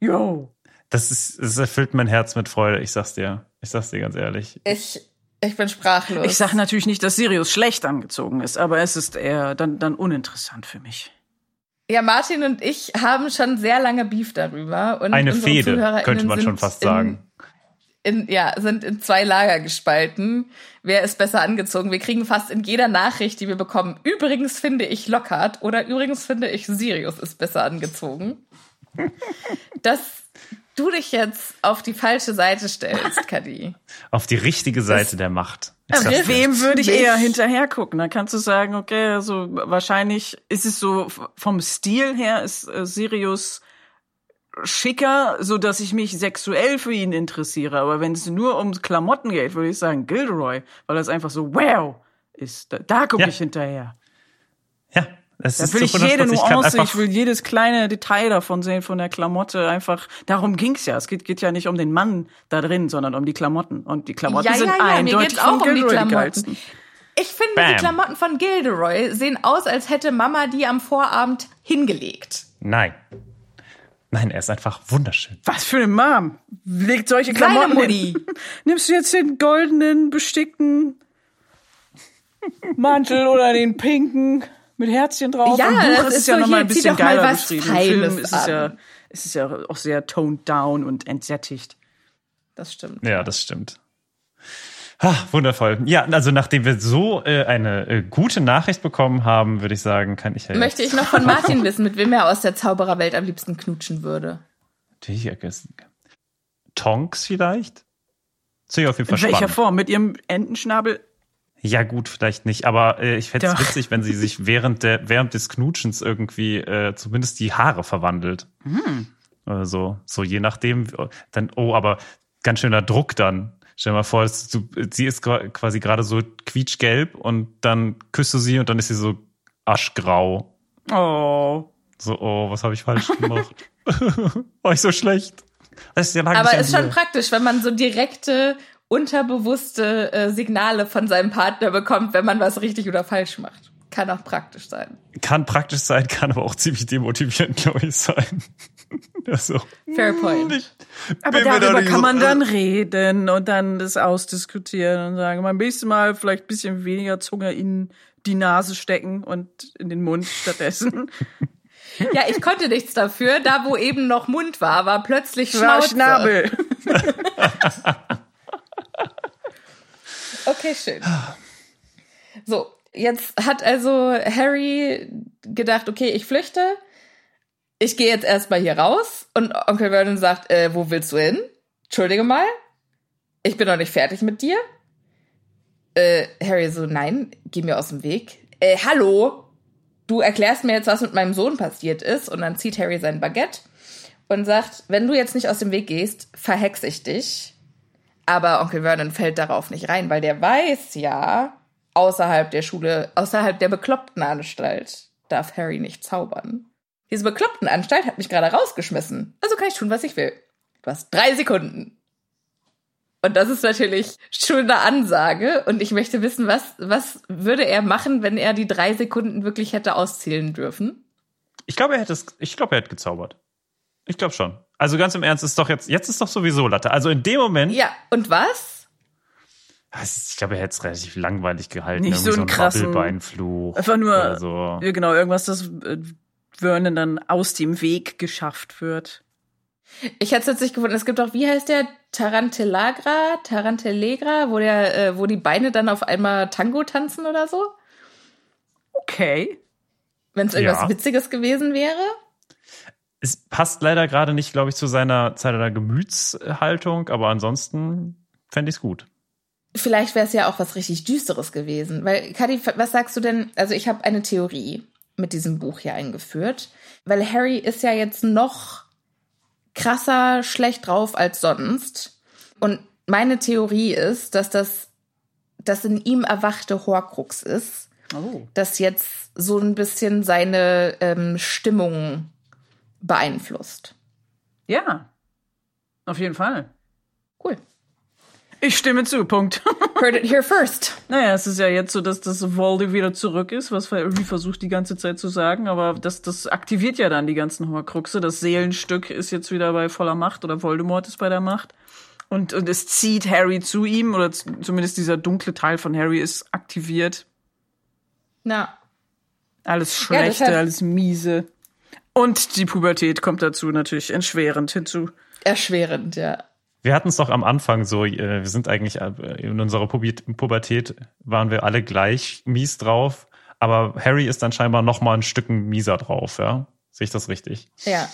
yo. Das ist, es erfüllt mein Herz mit Freude, ich sag's dir. Ich sag's dir ganz ehrlich. Ich, ich bin sprachlos. Ich sag natürlich nicht, dass Sirius schlecht angezogen ist, aber es ist eher dann, dann uninteressant für mich. Ja, Martin und ich haben schon sehr lange Beef darüber. Und Eine Fehde, ZuhörerInnen könnte man sind schon fast sagen. In, ja, sind in zwei Lager gespalten. Wer ist besser angezogen? Wir kriegen fast in jeder Nachricht, die wir bekommen. Übrigens finde ich Lockhart oder übrigens finde ich Sirius ist besser angezogen. (laughs) Dass du dich jetzt auf die falsche Seite stellst, Kadi. (laughs) Auf die richtige Seite der Macht. Dir. Wem würde ich Mich- eher hinterher gucken? Da kannst du sagen, okay, also wahrscheinlich ist es so vom Stil her ist äh, Sirius schicker, so dass ich mich sexuell für ihn interessiere. Aber wenn es nur um Klamotten geht, würde ich sagen Gilderoy, weil das einfach so wow ist. Da, da gucke Ja. ich hinterher. Ja, es Da ist will ich jede 100%. Ich kann Nuance, ich will jedes kleine Detail davon sehen, von der Klamotte. Einfach, darum ging's ja. Es geht, geht ja nicht um den Mann da drin, sondern um die Klamotten. Und die Klamotten Ja, sind ja, ja, mir eindeutig geht's auch von um die Gilderoy Klamotten. geilsten. Ich finde, Bam. die Klamotten von Gilderoy sehen aus, als hätte Mama die am Vorabend hingelegt. nein. Nein, er ist einfach wunderschön. Was für eine Mom? Legt solche Seine Klamotten Mutti. hin. (laughs) Nimmst du jetzt den goldenen, bestickten Mantel oder den pinken mit Herzchen drauf? Ja, Im Buch das ist ist ja so, noch mal hier, ein bisschen geiler was beschrieben. Im Film ist es ja, ist es ja auch sehr toned down und entsättigt. Das stimmt. Ja, das stimmt. Ah, wundervoll. Ja, also nachdem wir so äh, eine äh, gute Nachricht bekommen haben, würde ich sagen, kann ich ja Möchte ich noch von Martin (laughs) wissen, mit wem er aus der Zaubererwelt am liebsten knutschen würde. jetzt vergessen. Tonks vielleicht? Sehe ich auf jeden Fall In welcher spannend. Form? Mit ihrem Entenschnabel? Ja, gut, vielleicht nicht. Aber äh, ich fände es witzig, wenn sie sich während, der, während des Knutschens irgendwie äh, zumindest die Haare verwandelt. Hm. Oder so. So je nachdem. Dann, oh, aber ganz schöner Druck dann. Stell dir mal vor, du, sie ist quasi gerade so quietschgelb und dann küsst du sie und dann ist sie so aschgrau. Oh. So, oh, was habe ich falsch gemacht? (laughs) (laughs) War ich so schlecht? Das ist ja lange Aber ist schon praktisch, wenn man so direkte, unterbewusste äh, Signale von seinem Partner bekommt, wenn man was richtig oder falsch macht. Kann auch praktisch sein. Kann praktisch sein, kann aber auch ziemlich demotivierend, (laughs) glaube ich, sein. (laughs) also, Fair point. ich Aber darüber kann so- man dann reden und dann das ausdiskutieren und sagen, beim nächsten Mal vielleicht ein bisschen weniger Zunge in die Nase stecken und in den Mund stattdessen. (laughs) Ja, ich konnte nichts dafür. Da, wo eben noch Mund war, war plötzlich War Schnauze. Schnabel. Okay, schön. So, jetzt hat also Harry gedacht, okay, ich flüchte. Ich gehe jetzt erstmal hier raus. Und Onkel Vernon sagt, äh, wo willst du hin? Entschuldige mal. Ich bin noch nicht fertig mit dir. Äh, Harry so, nein, geh mir aus dem Weg. Äh, hallo? Du erklärst mir jetzt, was mit meinem Sohn passiert ist. Und dann zieht Harry sein Baguette und sagt, wenn du jetzt nicht aus dem Weg gehst, verhex ich dich. Aber Onkel Vernon fällt darauf nicht rein, weil der weiß ja, außerhalb der Schule, außerhalb der bekloppten Anstalt darf Harry nicht zaubern. Diese bekloppten Anstalt hat mich gerade rausgeschmissen. Also kann ich tun, was ich will. Du hast drei Sekunden. Und das ist natürlich schon eine Ansage. Und ich möchte wissen, was, was würde er machen, wenn er die drei Sekunden wirklich hätte auszählen dürfen? Ich glaube, er hätte es, ich glaube, er hätte gezaubert. Ich glaube schon. Also ganz im Ernst, ist doch jetzt, jetzt ist doch sowieso Latte. Also in dem Moment, Ja, und was? ist- ich glaube, er hätte es relativ langweilig gehalten. Nicht Irgendwie so einen krassen- Wabbelbeinfluch. Einfach nur, so. ja, genau, irgendwas, das äh, Vernon dann aus dem Weg geschafft wird. Ich hätte es jetzt nicht gefunden. Es gibt auch, wie heißt der? Tarantellagra? Tarantellegra, wo der, äh, wo die Beine dann auf einmal Tango tanzen oder so? Okay. Wenn es irgendwas Ja. Witziges gewesen wäre? Es passt leider gerade nicht, glaube ich, zu seiner, seiner Gemütshaltung, aber ansonsten fände ich es gut. Vielleicht wäre es ja auch was richtig Düsteres gewesen. Weil, Kadi, was sagst du denn? Also, ich habe eine Theorie mit diesem Buch hier eingeführt. Weil Harry ist ja jetzt noch krasser schlecht drauf als sonst. Und meine Theorie ist, dass das das in ihm erwachte Horcrux ist, Oh. das jetzt so ein bisschen seine ähm, Stimmung beeinflusst. Ja. Auf jeden Fall. Cool. Ich stimme zu, Punkt. (laughs) Heard it here first. Naja, es ist ja jetzt so, dass das Volde wieder zurück ist, was Harry versucht die ganze Zeit zu sagen, aber das, das aktiviert ja dann die ganzen Horcruxe. Das Seelenstück ist jetzt wieder bei voller Macht oder Voldemort ist bei der Macht. Und, und es zieht Harry zu ihm, oder zumindest dieser dunkle Teil von Harry ist aktiviert. Na, Alles Schlechte, deshalb- alles Miese. Und die Pubertät kommt dazu natürlich entschwerend hinzu. erschwerend, ja. Wir hatten es doch am Anfang so, äh, wir sind eigentlich äh, in unserer Pubertät waren wir alle gleich mies drauf, aber Harry ist dann scheinbar noch mal ein Stück mieser drauf, ja? Sehe ich das richtig? Ja.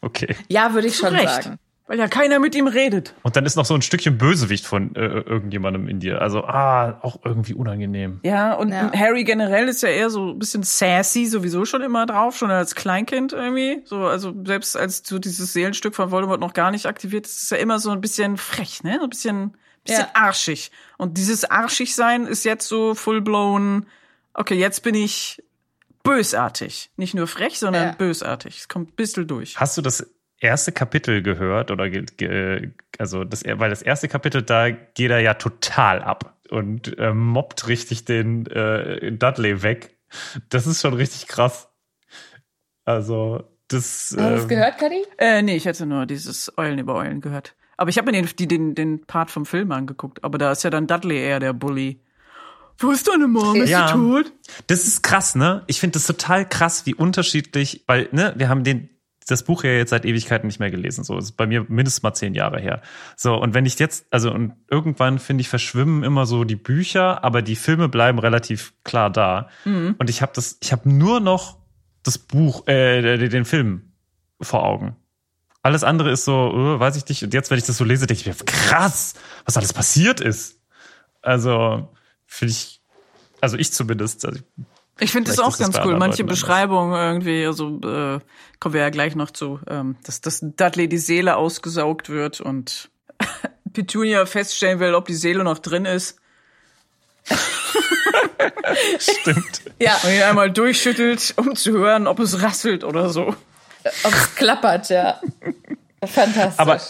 Okay. Ja, würde ich Zu schon Recht. sagen. Weil ja keiner mit ihm redet. Und dann ist noch so ein Stückchen Bösewicht von äh, irgendjemandem in dir. Also, ah, auch irgendwie unangenehm. Ja, und Ja. Harry generell ist ja eher so ein bisschen sassy sowieso schon immer drauf, schon als Kleinkind irgendwie. So, also selbst als so dieses Seelenstück von Voldemort noch gar nicht aktiviert ist, ist er immer so ein bisschen frech, ne? So ein bisschen, bisschen Ja. arschig. Und dieses arschig sein ist jetzt so full blown, okay, jetzt bin ich bösartig. Nicht nur frech, sondern Ja. bösartig. Es kommt ein bisschen durch. Hast du das erste Kapitel gehört oder ge ge also das weil das erste Kapitel da geht er ja total ab und äh, mobbt richtig den äh, Dudley weg. Das ist schon richtig krass. Also das, Hast du das ähm, gehört, Kadi? Äh, nee, ich hätte nur dieses Eulen über Eulen gehört. Aber ich habe mir den, die, den, den Part vom Film angeguckt. Aber da ist ja dann Dudley eher der Bully. Wo ist deine Mom? Ist Ja. sie tot? Das ist krass, ne? Ich finde das total krass, wie unterschiedlich, weil, ne, wir haben den, das Buch ja jetzt seit Ewigkeiten nicht mehr gelesen. So, das ist bei mir mindestens mal zehn Jahre her. So, und wenn ich jetzt, also, und irgendwann, finde ich, verschwimmen immer so die Bücher, aber die Filme bleiben relativ klar da. Und ich habe das, ich habe nur noch das Buch, äh, den Film vor Augen. Alles andere ist so, äh, weiß ich nicht. Und jetzt, wenn ich das so lese, denke ich mir, krass, was alles passiert ist. Also, Finde ich, also ich zumindest. Also ich finde das auch ganz cool. Manche Beschreibungen irgendwie, also äh, kommen wir ja gleich noch zu, ähm, dass, dass Dudley die Seele ausgesaugt wird und (laughs) Petunia feststellen will, ob die Seele noch drin ist. (laughs) Stimmt. Ja. Und ihn einmal durchschüttelt, um zu hören, ob es rasselt oder so. Ob es klappert, ja. Fantastisch. Aber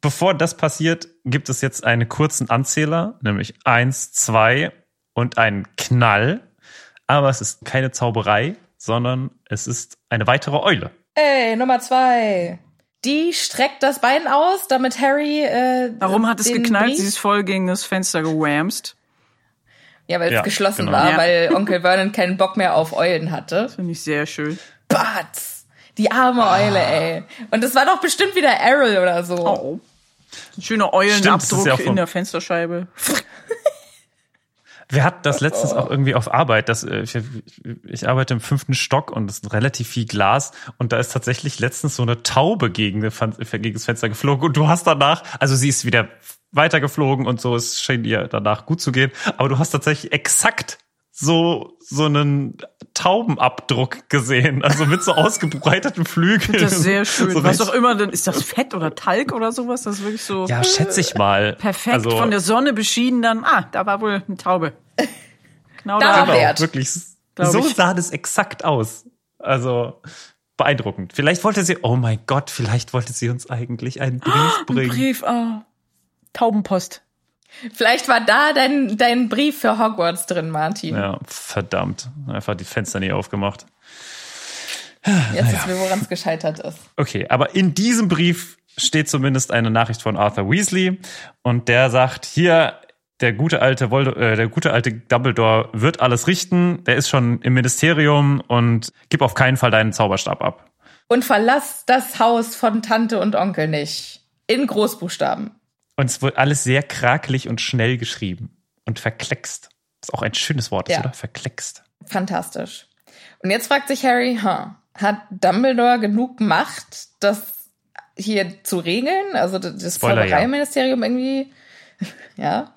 bevor das passiert, gibt es jetzt einen kurzen Anzähler, nämlich eins, zwei und einen Knall. Aber es ist keine Zauberei, sondern es ist eine weitere Eule. Ey, Nummer zwei. Die streckt das Bein aus, damit Harry. Äh, Warum hat es geknallt? Brief? Sie ist voll gegen das Fenster gewamst. Ja, weil es ja, geschlossen genau. war, ja. weil Onkel Vernon keinen Bock mehr auf Eulen hatte. Finde ich sehr schön. Batz! Die arme Eule, ah. ey. Und das war doch bestimmt wieder Errol oder so. Oh. Ein schöner Eulenabdruck ja in der Fensterscheibe. (laughs) Wir hatten das letztens auch irgendwie auf Arbeit. Das, äh, ich, ich arbeite im fünften Stock und es ist relativ viel Glas. Und da ist tatsächlich letztens so eine Taube gegen, gegen das Fenster geflogen. Und du hast danach, also sie ist wieder weitergeflogen und so, es scheint ihr danach gut zu gehen. Aber du hast tatsächlich exakt so so einen Taubenabdruck gesehen, also mit so ausgebreiteten Flügeln. Das ist sehr schön. So Was auch immer denn, ist das Fett oder Talg oder sowas? Das ist wirklich so. Ja, schätze ich mal. Perfekt also, von der Sonne beschieden dann. Ah, da war wohl eine Taube. Genau da. Genau, Wert. wirklich. So ich. sah das exakt aus. Also beeindruckend. Vielleicht wollte sie, oh mein Gott, vielleicht wollte sie uns eigentlich einen Brief bringen. Ein Brief, oh. Taubenpost. Vielleicht war da dein, dein Brief für Hogwarts drin, Martin. Ja, verdammt. Einfach die Fenster nie aufgemacht. Jetzt naja. ist mir, woran es gescheitert ist. Okay, aber in diesem Brief steht zumindest eine Nachricht von Arthur Weasley und der sagt, hier, der gute alte Vold äh, der gute alte Dumbledore wird alles richten, der ist schon im Ministerium und gib auf keinen Fall deinen Zauberstab ab. Und verlass das Haus von Tante und Onkel nicht. In Großbuchstaben. Und es wird alles sehr krakelig und schnell geschrieben und verkleckst. Das ist auch ein schönes Wort, ja. oder? Verkleckst. Fantastisch. Und jetzt fragt sich Harry, huh, hat Dumbledore genug Macht, das hier zu regeln? Also das Zaubereiministerium ja. irgendwie, (laughs) ja.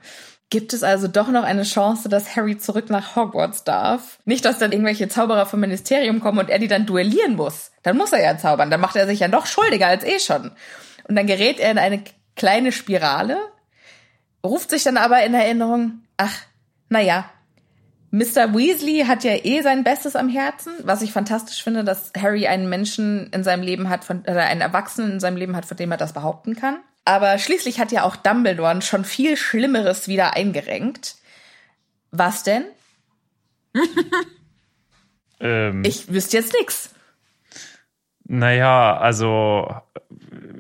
Gibt es also doch noch eine Chance, dass Harry zurück nach Hogwarts darf? Nicht, dass dann irgendwelche Zauberer vom Ministerium kommen und er die dann duellieren muss. Dann muss er ja zaubern. Dann macht er sich ja noch schuldiger als eh schon. Und dann gerät er in eine kleine Spirale, ruft sich dann aber in Erinnerung, ach, naja, Mr. Weasley hat ja eh sein Bestes am Herzen, was ich fantastisch finde, dass Harry einen Menschen in seinem Leben hat, von, oder einen Erwachsenen in seinem Leben hat, von dem er das behaupten kann. Aber schließlich hat ja auch Dumbledore schon viel Schlimmeres wieder eingerenkt. Was denn? (laughs) ähm, ich wüsste jetzt nix. Naja, also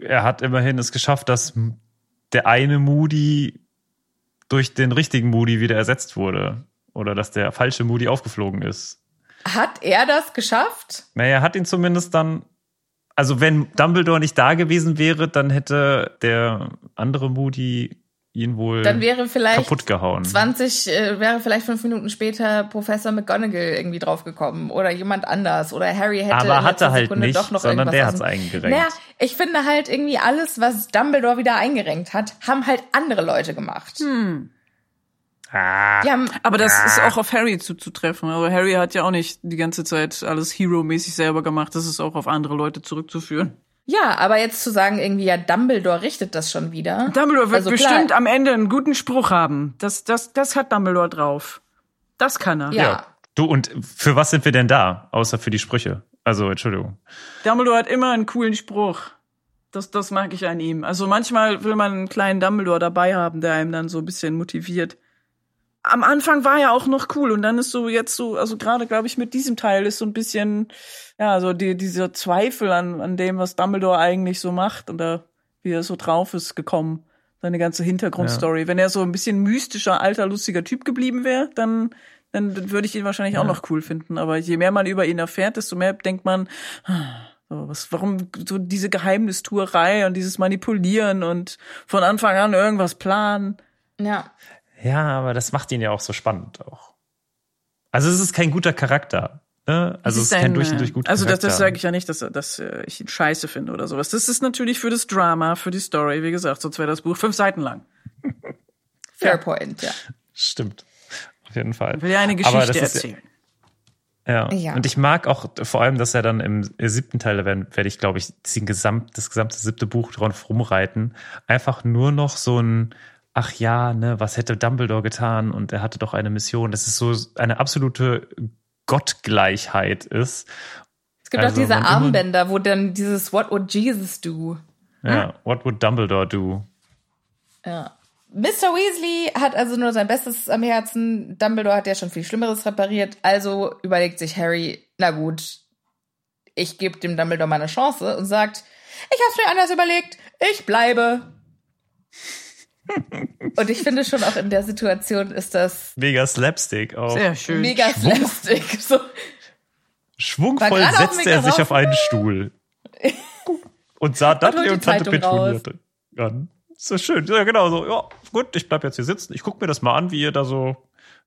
er hat immerhin es geschafft, dass der eine Moody durch den richtigen Moody wieder ersetzt wurde. Oder dass der falsche Moody aufgeflogen ist. Hat er das geschafft? Naja, er hat ihn zumindest dann. Also, wenn Dumbledore nicht da gewesen wäre, dann hätte der andere Moody ihn wohl dann wäre vielleicht kaputt gehauen. 20 äh, wäre vielleicht fünf Minuten später Professor McGonagall irgendwie draufgekommen oder jemand anders oder Harry hätte aber hatte halt Sekunde nicht, doch noch sondern der hat's eingerenkt. Naja, ich finde halt irgendwie alles, was Dumbledore wieder eingerenkt hat, haben halt andere Leute gemacht. Hm. Ah, haben, aber das ah. ist auch auf Harry zuzutreffen. Also Harry hat ja auch nicht die ganze Zeit alles Hero-mäßig selber gemacht. Das ist auch auf andere Leute zurückzuführen. Ja, aber jetzt zu sagen, irgendwie, ja, Dumbledore richtet das schon wieder. Dumbledore wird also bestimmt am Ende einen guten Spruch haben. Das, das, das hat Dumbledore drauf. Das kann er. Ja. ja. Du, und für was sind wir denn da? Außer für die Sprüche. Also, Entschuldigung. Dumbledore hat immer einen coolen Spruch. Das, das mag ich an ihm. Also manchmal will man einen kleinen Dumbledore dabei haben, der einem dann so ein bisschen motiviert am Anfang war ja auch noch cool und dann ist so jetzt so, also gerade glaube ich mit diesem Teil ist so ein bisschen, ja, so die, dieser Zweifel an, an dem, was Dumbledore eigentlich so macht und da, wie er so drauf ist gekommen. Seine ganze Hintergrundstory. Ja. Wenn er so ein bisschen mystischer, alter, lustiger Typ geblieben wäre, dann, dann würde ich ihn wahrscheinlich ja. auch noch cool finden. Aber je mehr man über ihn erfährt, desto mehr denkt man, so, was, warum so diese Geheimnistuerei und dieses Manipulieren und von Anfang an irgendwas planen. Ja. Ja, aber das macht ihn ja auch so spannend auch. Also es ist kein guter Charakter. Ne? Also es ist, kein durch und durch guter Also das, das sage ich ja nicht, dass, dass äh, ich ihn scheiße finde oder sowas. Das ist natürlich für das Drama, für die Story, wie gesagt, sonst wäre das Buch fünf Seiten lang. (laughs) Fair ja. point, ja. Stimmt. jeden Fall. Will ja eine Aber Geschichte ist- erzählen. Ja. Ja. Und ich mag auch vor allem, dass er dann im siebten Teil, da werde werd ich, glaube ich, diesen Gesamt, das gesamte siebte Buch drauf rumreiten. Einfach nur noch so ein, ach ja, ne, was hätte Dumbledore getan? Und er hatte doch eine Mission. Das ist so eine absolute Gottgleichheit ist. Es gibt Also, auch diese Armbänder, wo dann dieses What would Jesus do? Ja, what would Dumbledore do? Ja. Mr. Weasley hat also nur sein Bestes am Herzen. Dumbledore hat ja schon viel Schlimmeres repariert. Also überlegt sich Harry, na gut, ich gebe dem Dumbledore mal eine Chance und sagt, ich hab's mir anders überlegt, ich bleibe. Und ich finde schon auch in der Situation ist das Mega Slapstick auch. Sehr schön. mega slapstick. So, Schwungvoll setzte er sich raus. auf einen Stuhl. (laughs) Und sah Dudley und Tante. Petunia an. Ist das schön. Ja, genau so. Ja, gut, ich bleib jetzt hier sitzen. Ich guck mir das mal an, wie ihr da so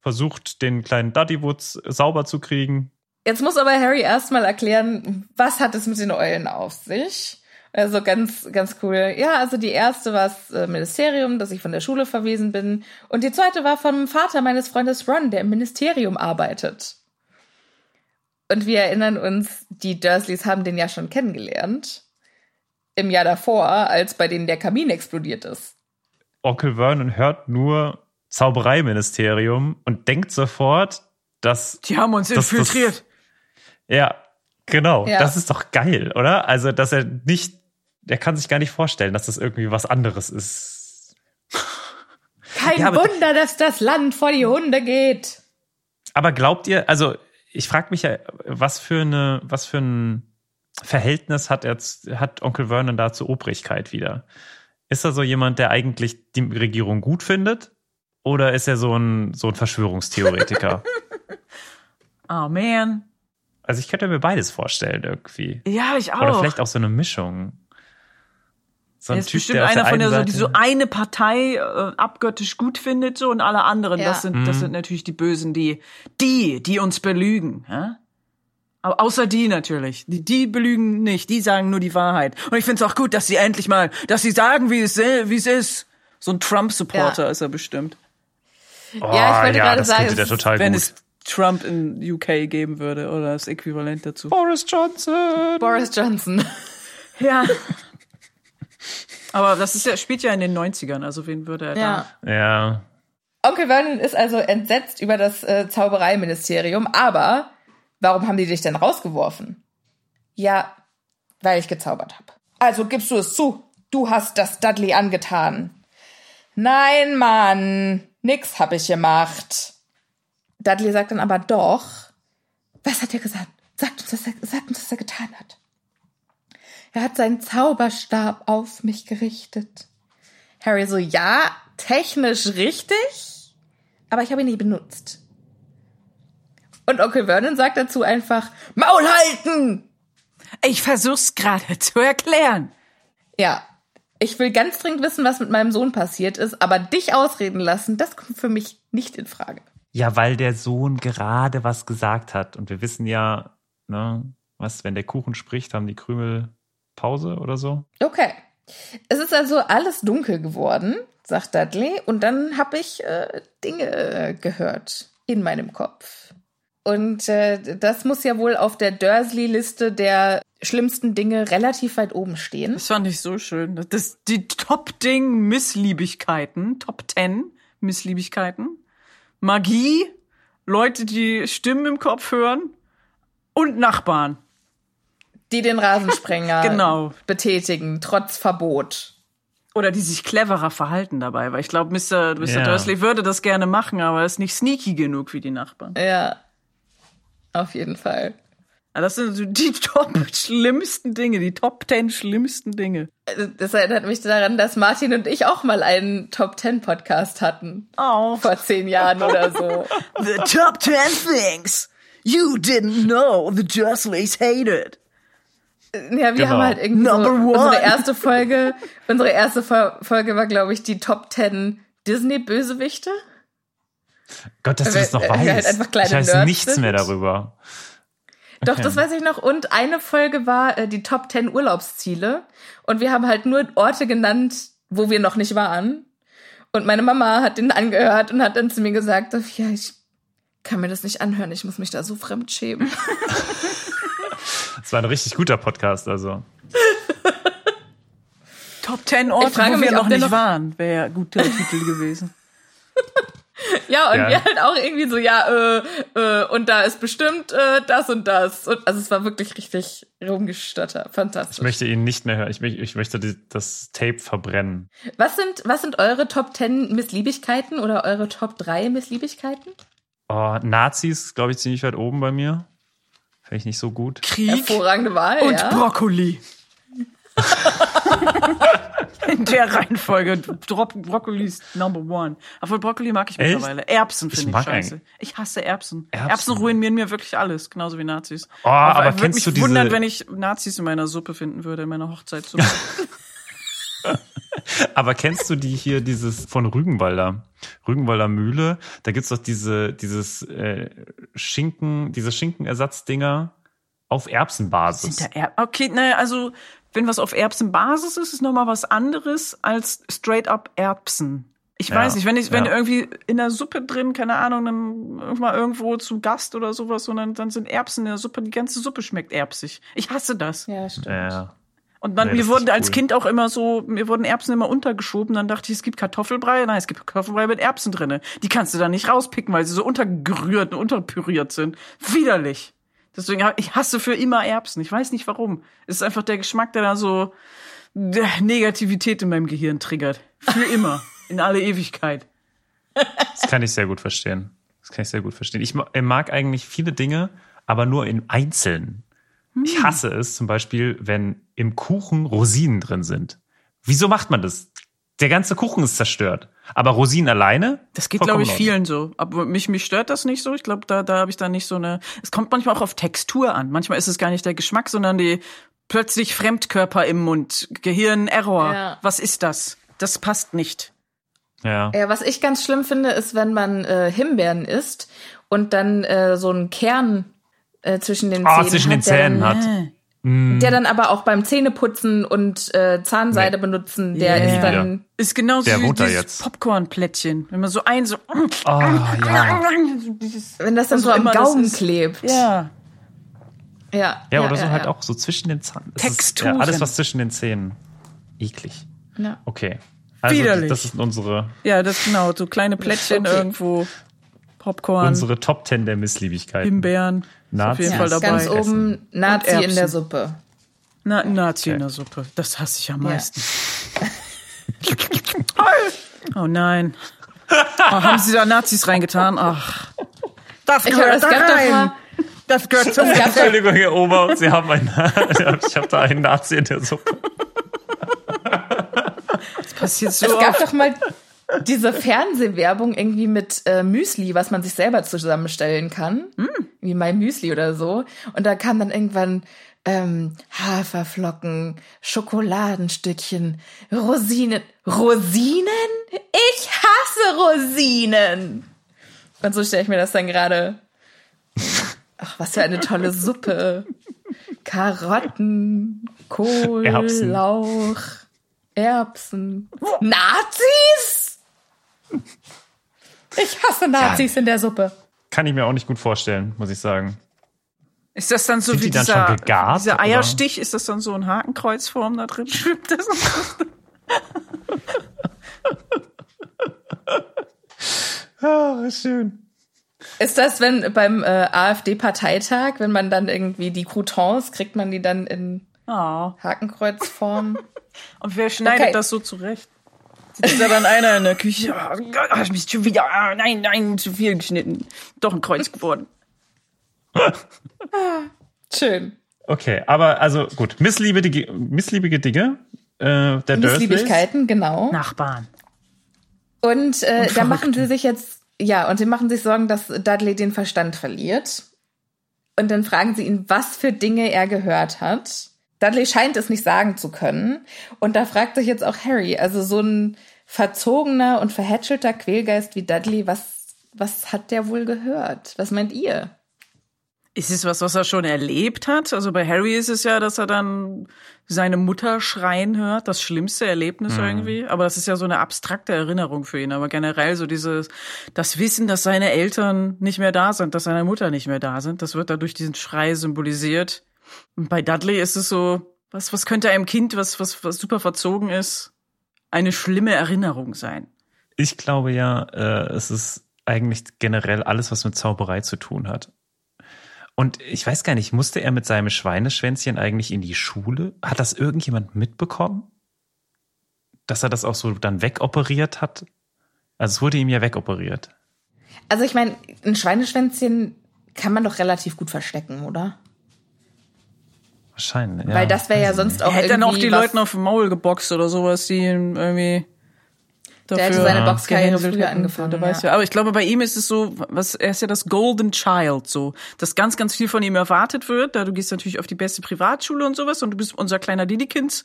versucht, den kleinen Duddywoods sauber zu kriegen. Jetzt muss aber Harry erstmal erklären, was hat es mit den Eulen auf sich? Also ganz, ganz cool. Ja, also die erste war das äh, Ministerium, dass ich von der Schule verwiesen bin. Und die zweite war vom Vater meines Freundes Ron, der im Ministerium arbeitet. Und wir erinnern uns, die Dursleys haben den ja schon kennengelernt. Im Jahr davor, als bei denen der Kamin explodiert ist. Onkel Vernon hört nur Zaubereiministerium und denkt sofort, dass. Die haben uns Das- das- infiltriert. Ja, genau. Ja. Das ist doch geil, oder? Also, dass er nicht. Er kann sich gar nicht vorstellen, dass das irgendwie was anderes ist. Kein Ja, Wunder, dass das Land vor die Hunde geht. Aber glaubt ihr, also ich frage mich ja, was für eine, was für ein Verhältnis hat jetzt, hat Onkel Vernon da zur Obrigkeit wieder? Ist er so jemand, der eigentlich die Regierung gut findet? Oder ist er so ein, so ein Verschwörungstheoretiker? (laughs) Oh man. also ich könnte mir beides vorstellen irgendwie. Ja, ich auch. Oder vielleicht auch so eine Mischung. So er ein ist Typ, bestimmt einer von der, so, die so eine Partei äh, abgöttisch gut findet so und alle anderen, Ja. das sind das Mhm. sind natürlich die Bösen, die die, die uns belügen, ja? Aber außer die natürlich. Die, die belügen nicht, die sagen nur die Wahrheit. Und ich finde es auch gut, dass sie endlich mal, dass sie sagen, wie es wie es ist. So ein Trump-Supporter Ja. ist er bestimmt. Oh, Ja, ich wollte ja, gerade das sagen, könnte der es- total Wenn gut. es Trump in UK geben würde oder das Äquivalent dazu. Boris Johnson. Boris Johnson. Ja. (laughs) Aber das ist ja, spielt ja in den 90ern, also wen würde er Ja. Ja. Onkel Vernon ist also entsetzt über das äh, Zaubereiministerium, aber warum haben die dich denn rausgeworfen? Ja, weil ich gezaubert habe. Also gibst du es zu. Du hast das Dudley angetan. Nein, Mann, nix hab ich gemacht. Dudley sagt dann aber doch. Was hat er gesagt? Sagt uns, was er, sagt uns, was er getan hat. Er hat seinen Zauberstab auf mich gerichtet. Harry so, ja, technisch richtig, aber ich habe ihn nie benutzt. Und Onkel Vernon sagt dazu einfach, Maul halten! Ich versuch's gerade zu erklären. Ja, ich will ganz dringend wissen, was mit meinem Sohn passiert ist, aber dich ausreden lassen, das kommt für mich nicht in Frage. Ja, weil der Sohn gerade was gesagt hat. Und wir wissen ja, ne, was, wenn der Kuchen spricht, haben die Krümel Pause oder so. Okay. Es ist also alles dunkel geworden, sagt Dudley, und dann habe ich äh, Dinge äh, gehört in meinem Kopf. Und äh, das muss ja wohl auf der Dursley-Liste der schlimmsten Dinge relativ weit oben stehen. Das fand ich so schön. Das, die Top-Ding-Missliebigkeiten, Top 10 Missliebigkeiten, Magie, Leute, die Stimmen im Kopf hören und Nachbarn. Die den Rasensprenger (laughs) Genau. betätigen, trotz Verbot. Oder die sich cleverer verhalten dabei, weil ich glaube, Mr. Mr. Ja. Dursley würde das gerne machen, aber er ist nicht sneaky genug wie die Nachbarn. Ja, auf jeden Fall. Das sind so die (laughs) top schlimmsten Dinge, die Top 10 schlimmsten Dinge. Also, Das erinnert mich daran, dass Martin und ich auch mal einen Top Ten Podcast hatten. Oh. Vor zehn Jahren oder so. (laughs) The top 10 things you didn't know the Dursleys hated. Ja, wir Genau. haben halt irgendwie so, unsere erste Folge, unsere erste Fol- Folge war, glaube ich, die Top Ten Disney-Bösewichte. Gott, dass du Weil das noch halt weißt. einfach kleine ich weiß Nerds nichts sind. mehr darüber. Doch, Okay. das weiß ich noch. Und eine Folge war äh, die Top Ten Urlaubsziele. Und wir haben halt nur Orte genannt, wo wir noch nicht waren. Und meine Mama hat den angehört und hat dann zu mir gesagt, ja, ich kann mir das nicht anhören. Ich muss mich da so fremd schämen. (laughs) Das war ein richtig guter Podcast, also. (laughs) Top 10 Orte, frage wo mich, wir ob noch nicht noch- waren, wäre guter (laughs) Titel gewesen. Ja, und Ja. wir halt auch irgendwie so, ja, äh, äh, und da ist bestimmt äh, das und das. Und, also es war wirklich richtig rumgestottert. Ich Fantastisch. möchte ihn nicht mehr hören. Ich, möchte- ich möchte die, das Tape verbrennen. Was sind, was sind eure Top 10 Missliebigkeiten oder eure Top 3 Missliebigkeiten? Oh, Nazis, glaube ich, ziemlich weit oben bei mir. Fände ich nicht so gut. Krieg Hervorragende Wahl, und ja. Brokkoli. (laughs) In der Reihenfolge. Bro Brokkoli ist number one. Obwohl Brokkoli mag ich Echt? mittlerweile. Erbsen Ich finde ich, mag scheiße. eigentlich- Ich hasse Erbsen. Erbsen. Erbsen. ruinieren mir wirklich alles, genauso wie Nazis. Oh, aber würde kennst mich du diese- wundern, wenn ich Nazis in meiner Suppe finden würde, in meiner Hochzeitssuppe. (laughs) (laughs) (laughs) Aber kennst du die hier, dieses von Rügenwalder? Rügenwalder Mühle. Da gibt's doch diese, dieses äh, Schinken, diese Schinkenersatzdinger auf Erbsenbasis. Sind da Er okay, naja, also wenn was auf Erbsenbasis ist, ist nochmal was anderes als straight up Erbsen. Ich Ja, weiß nicht, wenn ich, wenn ja. irgendwie in der Suppe drin, keine Ahnung, dann irgendwann irgendwo zum Gast oder sowas dann, dann sind Erbsen in der Suppe, die ganze Suppe schmeckt erbsig. Ich hasse das. Ja, stimmt. ja. Und dann, Nee, mir wurden als cool. Kind auch immer so, mir wurden Erbsen immer untergeschoben, dann dachte ich, es gibt Kartoffelbrei. Nein, es gibt Kartoffelbrei mit Erbsen drinne. Die kannst du dann nicht rauspicken, weil sie so untergerührt und unterpüriert sind. Widerlich. Deswegen, ich hasse für immer Erbsen. Ich weiß nicht warum. Es ist einfach der Geschmack, der da so äh, Negativität in meinem Gehirn triggert. Für (laughs) immer. In alle Ewigkeit. Das kann ich sehr gut verstehen. Das kann ich sehr gut verstehen. Ich ma- mag eigentlich viele Dinge, aber nur in Einzelnen. Hm. Ich hasse es zum Beispiel, wenn im Kuchen Rosinen drin sind. Wieso macht man das? Der ganze Kuchen ist zerstört. Aber Rosinen alleine? Das geht, glaube ich, vielen so. Aber mich, mich stört das nicht so. Ich glaube, da, da habe ich dann nicht so eine. Es kommt manchmal auch auf Textur an. Manchmal ist es gar nicht der Geschmack, sondern die plötzlich Fremdkörper im Mund. Gehirn-Error. Ja. Was ist das? Das passt nicht. Ja. Ja, was ich ganz schlimm finde, ist, wenn man äh, Himbeeren isst und dann äh, so einen Kern äh, zwischen den Ah, Zähnen zwischen den hat, der Zähnen dann, hat. Äh. Der dann aber auch beim Zähneputzen und äh, Zahnseide Nee. benutzen, der Yeah. ist dann Ist genauso Der wie dieses jetzt. Popcorn-Plättchen. Wenn man so ein so. Oh, ja. Wenn das dann so am Gaumen ist. klebt. Ja. Ja, Ja, oder so ja, halt ja. auch so zwischen den Zähnen. Das Ist, ja, alles, was zwischen den Zähnen. Eklig. Ja. Okay. Also, Widerlich. das ist unsere, Ja, das genau. So kleine Plättchen Okay. irgendwo. Popcorn, unsere Top Ten der Missliebigkeiten. Himbeeren. Ist auf jeden Ja, Fall dabei. ganz oben Nazi in der Suppe. Na, Nazi in Okay. der Suppe. Das hasse ich am meisten. (laughs) oh nein. Oh, haben sie da Nazis reingetan? Ach. Das Ich es gab doch mal, Das gehört (laughs) zum Entschuldigung, Herr Ober, Sie haben einen, (laughs) ich habe da einen Nazi in der Suppe. passiert so es gab oft. doch mal diese Fernsehwerbung irgendwie mit äh, Müsli, was man sich selber zusammenstellen kann. Wie My Müsli oder so. Und da kam dann irgendwann ähm, Haferflocken, Schokoladenstückchen, Rosinen. Rosinen? Ich hasse Rosinen! Und so stelle ich mir das dann gerade. Ach, was für eine tolle Suppe. Karotten, Kohl, Erbsen. Lauch, Erbsen. Nazis? Ich hasse Nazis in der Suppe. Kann ich mir auch nicht gut vorstellen, muss ich sagen. Ist das dann so Sind wie die dann dieser, schon gegart, dieser oder? Eierstich? Ist das dann so ein Hakenkreuzform da drin? (laughs) Schwimmt das? Ah, schön. Ist das, wenn beim äh, AfD-Parteitag, wenn man dann irgendwie die Croutons, kriegt man die dann in Oh. Hakenkreuzform? (laughs) Und wer schneidet Okay. das so zurecht? Sitzt da dann einer in der Küche? Oh Gott, hab ich mich schon wieder, ah, nein, nein, zu viel geschnitten. Doch ein Kreuz geworden. (laughs) Schön. Okay, aber also gut, missliebige, missliebige Dinge. Äh, der Dursleys. Missliebigkeiten, genau. Nachbarn. Und äh, Und da machen sie sich jetzt, ja, und sie machen sich Sorgen, dass Dudley den Verstand verliert. Und dann fragen sie ihn, was für Dinge er gehört hat. Dudley scheint es nicht sagen zu können. Und da fragt sich jetzt auch Harry, also so ein verzogener und verhätschelter Quälgeist wie Dudley, was, was hat der wohl gehört? Was meint ihr? Ist es was, was er schon erlebt hat? Also bei Harry ist es ja, dass er dann seine Mutter schreien hört, das schlimmste Erlebnis mhm. irgendwie. Aber das ist ja so eine abstrakte Erinnerung für ihn. Aber generell so dieses, das Wissen, dass seine Eltern nicht mehr da sind, dass seine Mutter nicht mehr da sind, das wird da durch diesen Schrei symbolisiert. Und bei Dudley ist es so, was, was könnte einem Kind, was, was, was super verzogen ist, eine schlimme Erinnerung sein? Ich glaube ja, äh, es ist eigentlich generell alles, was mit Zauberei zu tun hat. Und ich weiß gar nicht, musste er mit seinem Schweineschwänzchen eigentlich in die Schule? Hat das irgendjemand mitbekommen? Dass er das auch so dann wegoperiert hat? Also es wurde ihm ja wegoperiert. Also ich meine, ein Schweineschwänzchen kann man doch relativ gut verstecken, oder? Wahrscheinlich. Ja. Weil das wäre ja sonst auch. Er hätte dann auch die Leute auf dem Maul geboxt oder sowas, die irgendwie Dafür, der hätte seine Boxkarriere früher angefangen. Ja. Ja. Aber ich glaube, bei ihm ist es so, was, er ist ja das Golden Child, so, dass ganz, ganz viel von ihm erwartet wird. Da du gehst natürlich auf die beste Privatschule und sowas und du bist unser kleiner Lidikind.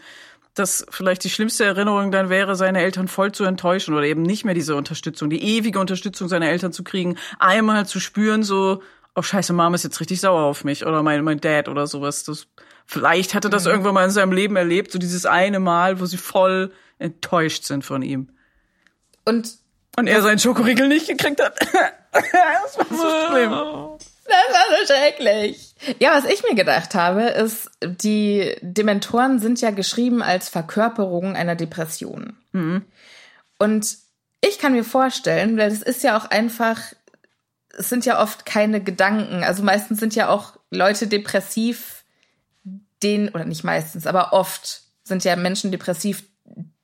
Dass vielleicht die schlimmste Erinnerung dann wäre, seine Eltern voll zu enttäuschen oder eben nicht mehr diese Unterstützung, die ewige Unterstützung seiner Eltern zu kriegen, einmal zu spüren, so, oh scheiße, Mama ist jetzt richtig sauer auf mich oder mein, mein Dad oder sowas. Das, vielleicht hatte das mhm. irgendwann mal in seinem Leben erlebt, so dieses eine Mal, wo sie voll enttäuscht sind von ihm. Und, und er seinen Schokoriegel nicht gekriegt hat. (laughs) das war so schlimm. Das war so schrecklich. Ja, was ich mir gedacht habe, ist, die Dementoren sind ja geschrieben als Verkörperung einer Depression. Mhm. Und ich kann mir vorstellen, weil es ist ja auch einfach, es sind ja oft keine Gedanken. Also meistens sind ja auch Leute depressiv, den, oder nicht meistens, aber oft sind ja Menschen depressiv,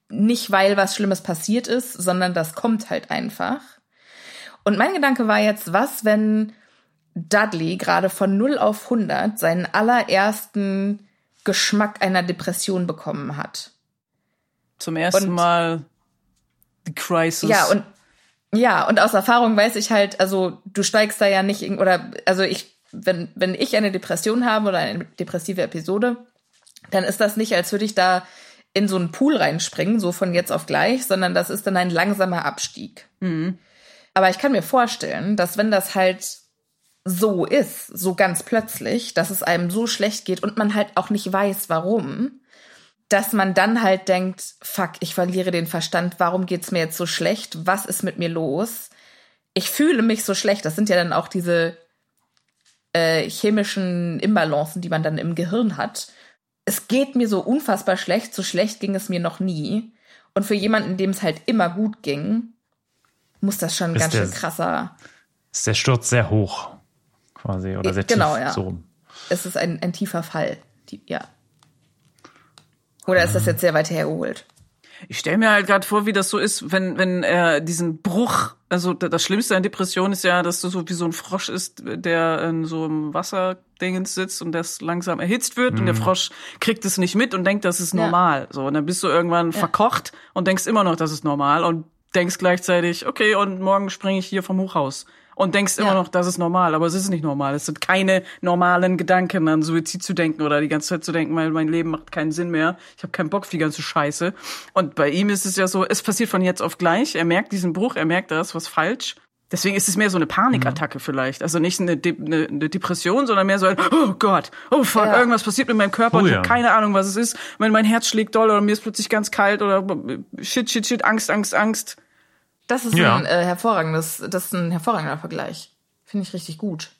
nicht weil was Schlimmes passiert ist, sondern das kommt halt einfach. Und mein Gedanke war jetzt, was, wenn Dudley gerade von 0 auf 100 seinen allerersten Geschmack einer Depression bekommen hat. Zum ersten und, Mal die Crisis. Ja, und ja, und aus Erfahrung weiß ich halt, also du steigst da ja nicht in, oder also ich wenn wenn ich eine Depression habe oder eine depressive Episode, dann ist das nicht, als würde ich da in so einen Pool reinspringen, so von jetzt auf gleich, sondern das ist dann ein langsamer Abstieg. Mhm. Aber ich kann mir vorstellen, dass wenn das halt so ist, so ganz plötzlich, dass es einem so schlecht geht und man halt auch nicht weiß, warum, dass man dann halt denkt, fuck, ich verliere den Verstand, warum geht's mir jetzt so schlecht? Was ist mit mir los? Ich fühle mich so schlecht. Das sind ja dann auch diese äh, chemischen Imbalancen, die man dann im Gehirn hat es geht mir so unfassbar schlecht, so schlecht ging es mir noch nie. Und für jemanden, dem es halt immer gut ging, muss das schon ist ganz der, schön krasser. Ist der Sturz sehr hoch, quasi, oder sehr genau, tief, ja. so Es ist ein, ein tiefer Fall, die, ja. Oder ist das jetzt sehr weit hergeholt? Ich stelle mir halt gerade vor, wie das so ist, wenn wenn er diesen Bruch, also das Schlimmste an Depression ist ja, dass du so wie so ein Frosch ist, der in so einem Wasserdingens sitzt und das langsam erhitzt wird mhm. und der mhm. Frosch kriegt es nicht mit und denkt, das ist normal. Ja. So und dann bist du irgendwann ja. verkocht und denkst immer noch, das ist normal und denkst gleichzeitig, okay, und morgen springe ich hier vom Hochhaus und denkst ja. immer noch, das ist normal, aber es ist nicht normal. Es sind keine normalen Gedanken, an Suizid zu denken oder die ganze Zeit zu denken, weil mein Leben macht keinen Sinn mehr. Ich habe keinen Bock für die ganze Scheiße. Und bei ihm ist es ja so, es passiert von jetzt auf gleich. Er merkt diesen Bruch, er merkt, da ist was falsch. Deswegen ist es mehr so eine Panikattacke mhm. vielleicht. Also nicht eine, De eine, eine, Depression, sondern mehr so ein, oh Gott, oh fuck, ja. irgendwas passiert mit meinem Körper oh, und ich ja. habe keine Ahnung, was es ist. Wenn mein Herz schlägt doll oder mir ist plötzlich ganz kalt oder shit, shit, shit, Angst, Angst, Angst. Das ist ja. ein äh, hervorragendes, das ist ein hervorragender Vergleich. Finde ich richtig gut.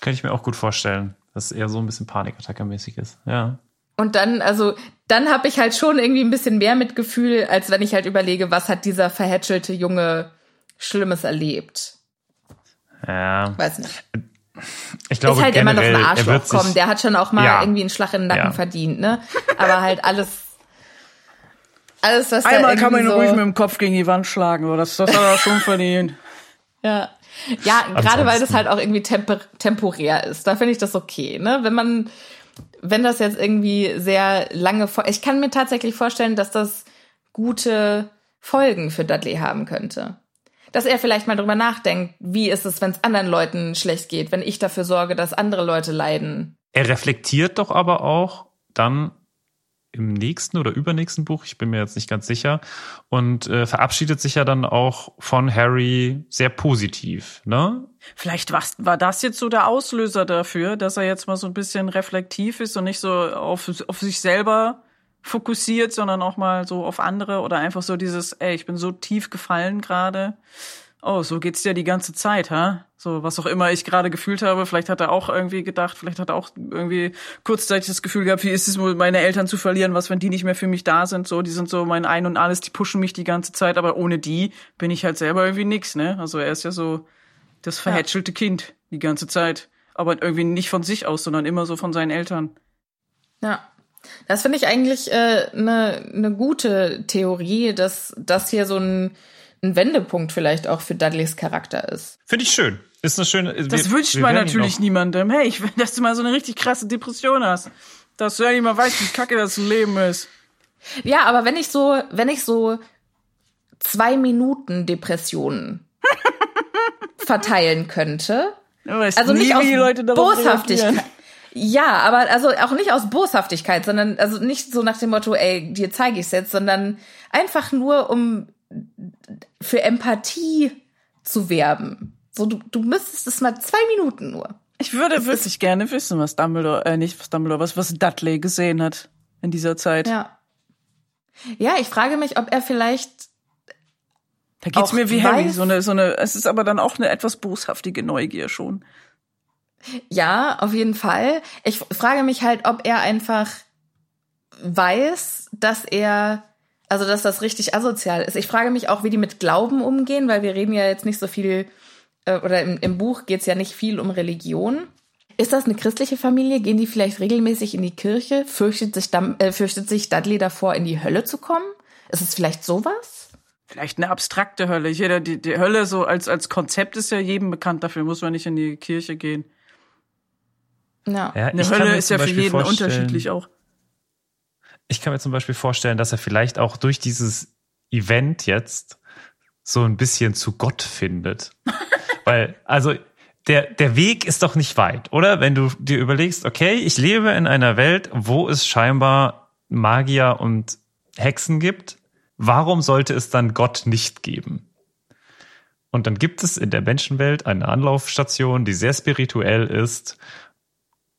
Kann ich mir auch gut vorstellen, dass es eher so ein bisschen Panikattackermäßig ist. Ja. Und dann, also, dann habe ich halt schon irgendwie ein bisschen mehr Mitgefühl, als wenn ich halt überlege, was hat dieser verhätschelte Junge Schlimmes erlebt. Ja. Weiß nicht. Ich glaube, ist halt generell, immer noch ein Arschloch kommen. Der hat schon auch mal ja. irgendwie einen Schlag in den Nacken ja. verdient, ne? Aber halt alles alles, was Einmal kann man ihn so ruhig mit dem Kopf gegen die Wand schlagen, oder? Das, das hat er schon verdient. (laughs) Ja. Ja, gerade weil das halt auch irgendwie tempor temporär ist. Da finde ich das okay, ne? Wenn man, wenn das jetzt irgendwie sehr lange, ich kann mir tatsächlich vorstellen, dass das gute Folgen für Dudley haben könnte. Dass er vielleicht mal drüber nachdenkt, wie ist es, wenn es anderen Leuten schlecht geht, wenn ich dafür sorge, dass andere Leute leiden. Er reflektiert doch aber auch dann im nächsten oder übernächsten Buch, ich bin mir jetzt nicht ganz sicher, und äh, verabschiedet sich ja dann auch von Harry sehr positiv, ne? Vielleicht war, war das jetzt so der Auslöser dafür, dass er jetzt mal so ein bisschen reflektiv ist und nicht so auf, auf sich selber fokussiert, sondern auch mal so auf andere oder einfach so dieses, ey, ich bin so tief gefallen gerade oh, so geht's dir die ganze Zeit, ha? So, was auch immer ich gerade gefühlt habe, vielleicht hat er auch irgendwie gedacht, vielleicht hat er auch irgendwie kurzzeitig das Gefühl gehabt, wie ist es wohl, meine Eltern zu verlieren, was, wenn die nicht mehr für mich da sind, so, die sind so mein Ein und Alles, die pushen mich die ganze Zeit, aber ohne die bin ich halt selber irgendwie nix, ne? Also er ist ja so das verhätschelte ja. Kind die ganze Zeit, aber irgendwie nicht von sich aus, sondern immer so von seinen Eltern. Ja. Das finde ich eigentlich eine äh, ne, ne gute Theorie, dass das hier so ein ein Wendepunkt vielleicht auch für Dudleys Charakter ist. Finde ich schön. Ist eine schöne. Das wir, wünscht wir man natürlich niemandem. Hey, ich will, (laughs) dass du mal so eine richtig krasse Depression hast. Dass du ja nicht mal weißt, wie kacke das Leben ist. Ja, aber wenn ich so, wenn ich so zwei Minuten Depressionen (laughs) verteilen könnte, also nicht aus Boshaftigkeit. Ja, aber also auch nicht aus Boshaftigkeit, sondern also nicht so nach dem Motto, ey, dir zeige ich's jetzt, sondern einfach nur um für Empathie zu werben. So, du, du müsstest es mal zwei Minuten nur. Ich würde das wirklich gerne wissen, was Dumbledore, äh, nicht was Dumbledore, was, was Dudley gesehen hat in dieser Zeit. Ja. Ja, ich frage mich, ob er vielleicht. Da geht's mir wie Harry, so eine, so eine, es ist aber dann auch eine etwas boshaftige Neugier schon. Ja, auf jeden Fall. Ich frage mich halt, ob er einfach weiß, dass er also, dass das richtig asozial ist. Ich frage mich auch, wie die mit Glauben umgehen, weil wir reden ja jetzt nicht so viel, äh, oder im, im Buch geht es ja nicht viel um Religion. Ist das eine christliche Familie? Gehen die vielleicht regelmäßig in die Kirche? Fürchtet sich, äh, fürchtet sich Dudley davor, in die Hölle zu kommen? Ist es vielleicht sowas? Vielleicht eine abstrakte Hölle. Jeder, die, die Hölle so als, als Konzept ist ja jedem bekannt. Dafür muss man nicht in die Kirche gehen. Ja. ja eine Hölle ist ja für jeden unterschiedlich auch ich kann mir zum Beispiel vorstellen, dass er vielleicht auch durch dieses Event jetzt so ein bisschen zu Gott findet. (laughs) Weil, also, der, der Weg ist doch nicht weit, oder? Wenn du dir überlegst, okay, ich lebe in einer Welt, wo es scheinbar Magier und Hexen gibt. Warum sollte es dann Gott nicht geben? Und dann gibt es in der Menschenwelt eine Anlaufstation, die sehr spirituell ist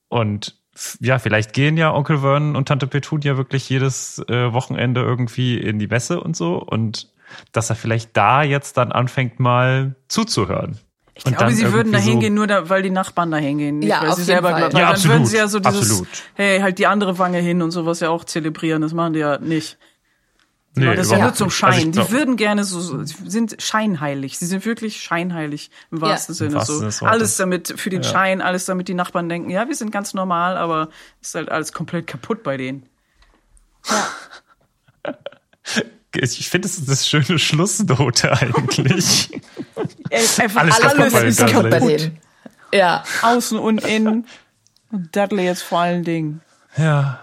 und ja, vielleicht gehen ja Onkel Vernon und Tante Petunia wirklich jedes äh, Wochenende irgendwie in die Messe und so und dass er vielleicht da jetzt dann anfängt mal zuzuhören. Ich und glaube, sie würden da hingehen, so nur da, weil die Nachbarn da hingehen. Nicht, ja, weil auf sie selber Fall. glauben. Ja, dann absolut, würden sie ja so dieses, absolut. hey, halt die andere Wange hin und sowas ja auch zelebrieren. Das machen die ja nicht. Nee, genau, das ist ja nur zum Schein. Also die würden gerne so, sie sind scheinheilig. Sie sind wirklich scheinheilig im wahrsten ja. Sinne. Im wahrsten so alles damit für den ja. Schein, alles damit die Nachbarn denken, ja, wir sind ganz normal, aber ist halt alles komplett kaputt bei denen. Ja. (laughs) Ich finde, das ist eine schöne Schlussnote eigentlich. (laughs) Einfach alles, alles kaputt, ist kaputt bei denen. Ja. Außen und innen. Und Dudley jetzt vor allen Dingen. Ja.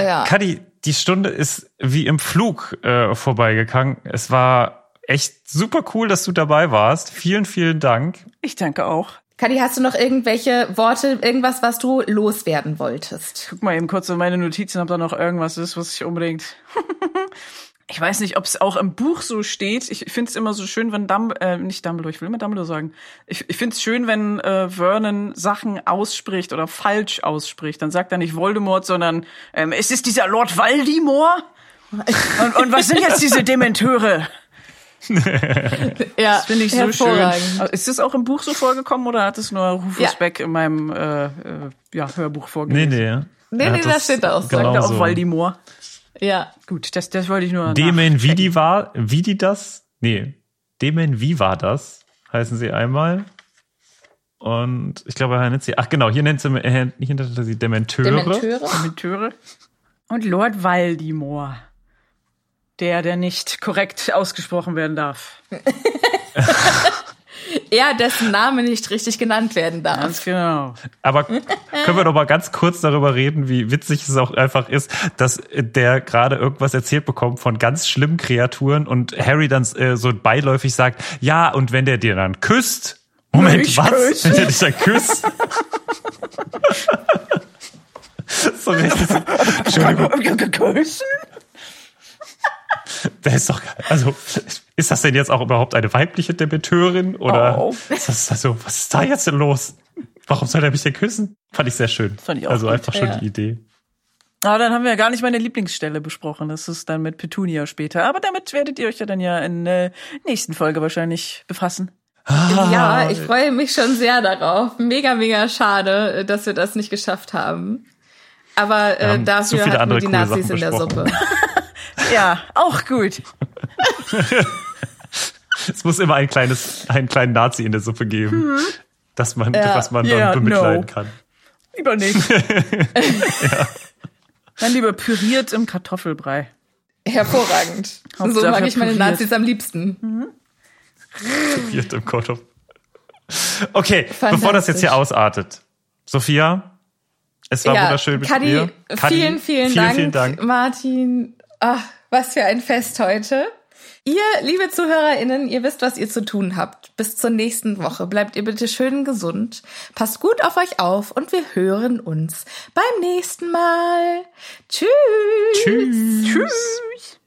Ja. Kadi, die Stunde ist wie im Flug äh, vorbeigegangen. Es war echt super cool, dass du dabei warst. Vielen, vielen Dank. Ich danke auch. Kadi, hast du noch irgendwelche Worte, irgendwas, was du loswerden wolltest? Guck mal eben kurz in meine Notizen, ob da noch irgendwas ist, was ich unbedingt (laughs) ich weiß nicht, ob es auch im Buch so steht. Ich finde es immer so schön, wenn Dumbledore, äh, nicht Dumbledore, ich will immer Dumbledore sagen. Ich, ich finde es schön, wenn äh, Vernon Sachen ausspricht oder falsch ausspricht. Dann sagt er nicht Voldemort, sondern ähm, es ist dieser Lord Valdimor. und, und was sind jetzt diese Dementeure? (laughs) ja, das finde ich so schön. Ist das auch im Buch so vorgekommen oder hat es nur Rufus ja. Beck in meinem äh, äh, ja, Hörbuch vorgelesen? Nee, nee. Nee, nee, das steht auch. Genau sagt er auch Valdimor. Ja. Gut, das, das wollte ich nur. Demen wie die war, wie die das? Nee. Demen wie war das? Heißen sie einmal. Und ich glaube, er nennt sie, ach genau, hier nennt sie, hier nennt sie Dementeure. Dementeure. Dementeure. Und Lord Valdimor. Der, der nicht korrekt ausgesprochen werden darf. (laughs) (laughs) er, dessen Name nicht richtig genannt werden darf. Ganz genau. Aber (laughs) können wir doch mal ganz kurz darüber reden, wie witzig es auch einfach ist, dass der gerade irgendwas erzählt bekommt von ganz schlimmen Kreaturen und Harry dann äh, so beiläufig sagt, ja, und wenn der dir dann küsst, Moment, ich was? Küsse? Wenn der dich dann küsst? (laughs) so richtig Entschuldigung. Küssen? Der ist doch, also, ist das denn jetzt auch überhaupt eine weibliche Dementeurin? Oder Oh. ist das also, was ist da jetzt denn los? Warum soll er mich denn küssen? Fand ich sehr schön. Fand ich auch also gut, einfach schon ja. die Idee. Aber dann haben wir ja gar nicht meine Lieblingsstelle besprochen. Das ist dann mit Petunia später. Aber damit werdet ihr euch ja dann ja in der nächsten Folge wahrscheinlich befassen. Ja, ich freue mich schon sehr darauf. Mega, mega schade, dass wir das nicht geschafft haben. Aber äh, dafür viele hatten wir andere die Nazis in der. Suppe. (laughs) (laughs) Ja, auch gut. (laughs) Es muss immer ein kleines, einen kleinen Nazi in der Suppe geben, dass man, Ja. was man Ja, dann bemitleiden no. kann. Lieber nicht. (laughs) Dann lieber püriert im Kartoffelbrei. Hervorragend. so mag ich meine püriert. Nazis am liebsten. Wird im Kotto. Okay, bevor das jetzt hier ausartet. Sophia, es war wunderschön mit Kadi, dir. Kadi, vielen, vielen, vielen, Dank, vielen Dank. Martin. Ach, was für ein Fest heute. Ihr, liebe ZuhörerInnen, ihr wisst, was ihr zu tun habt. Bis zur nächsten Woche. Bleibt ihr bitte schön gesund. Passt gut auf euch auf und wir hören uns beim nächsten Mal. Tschüss. Tschüss. Tschüss.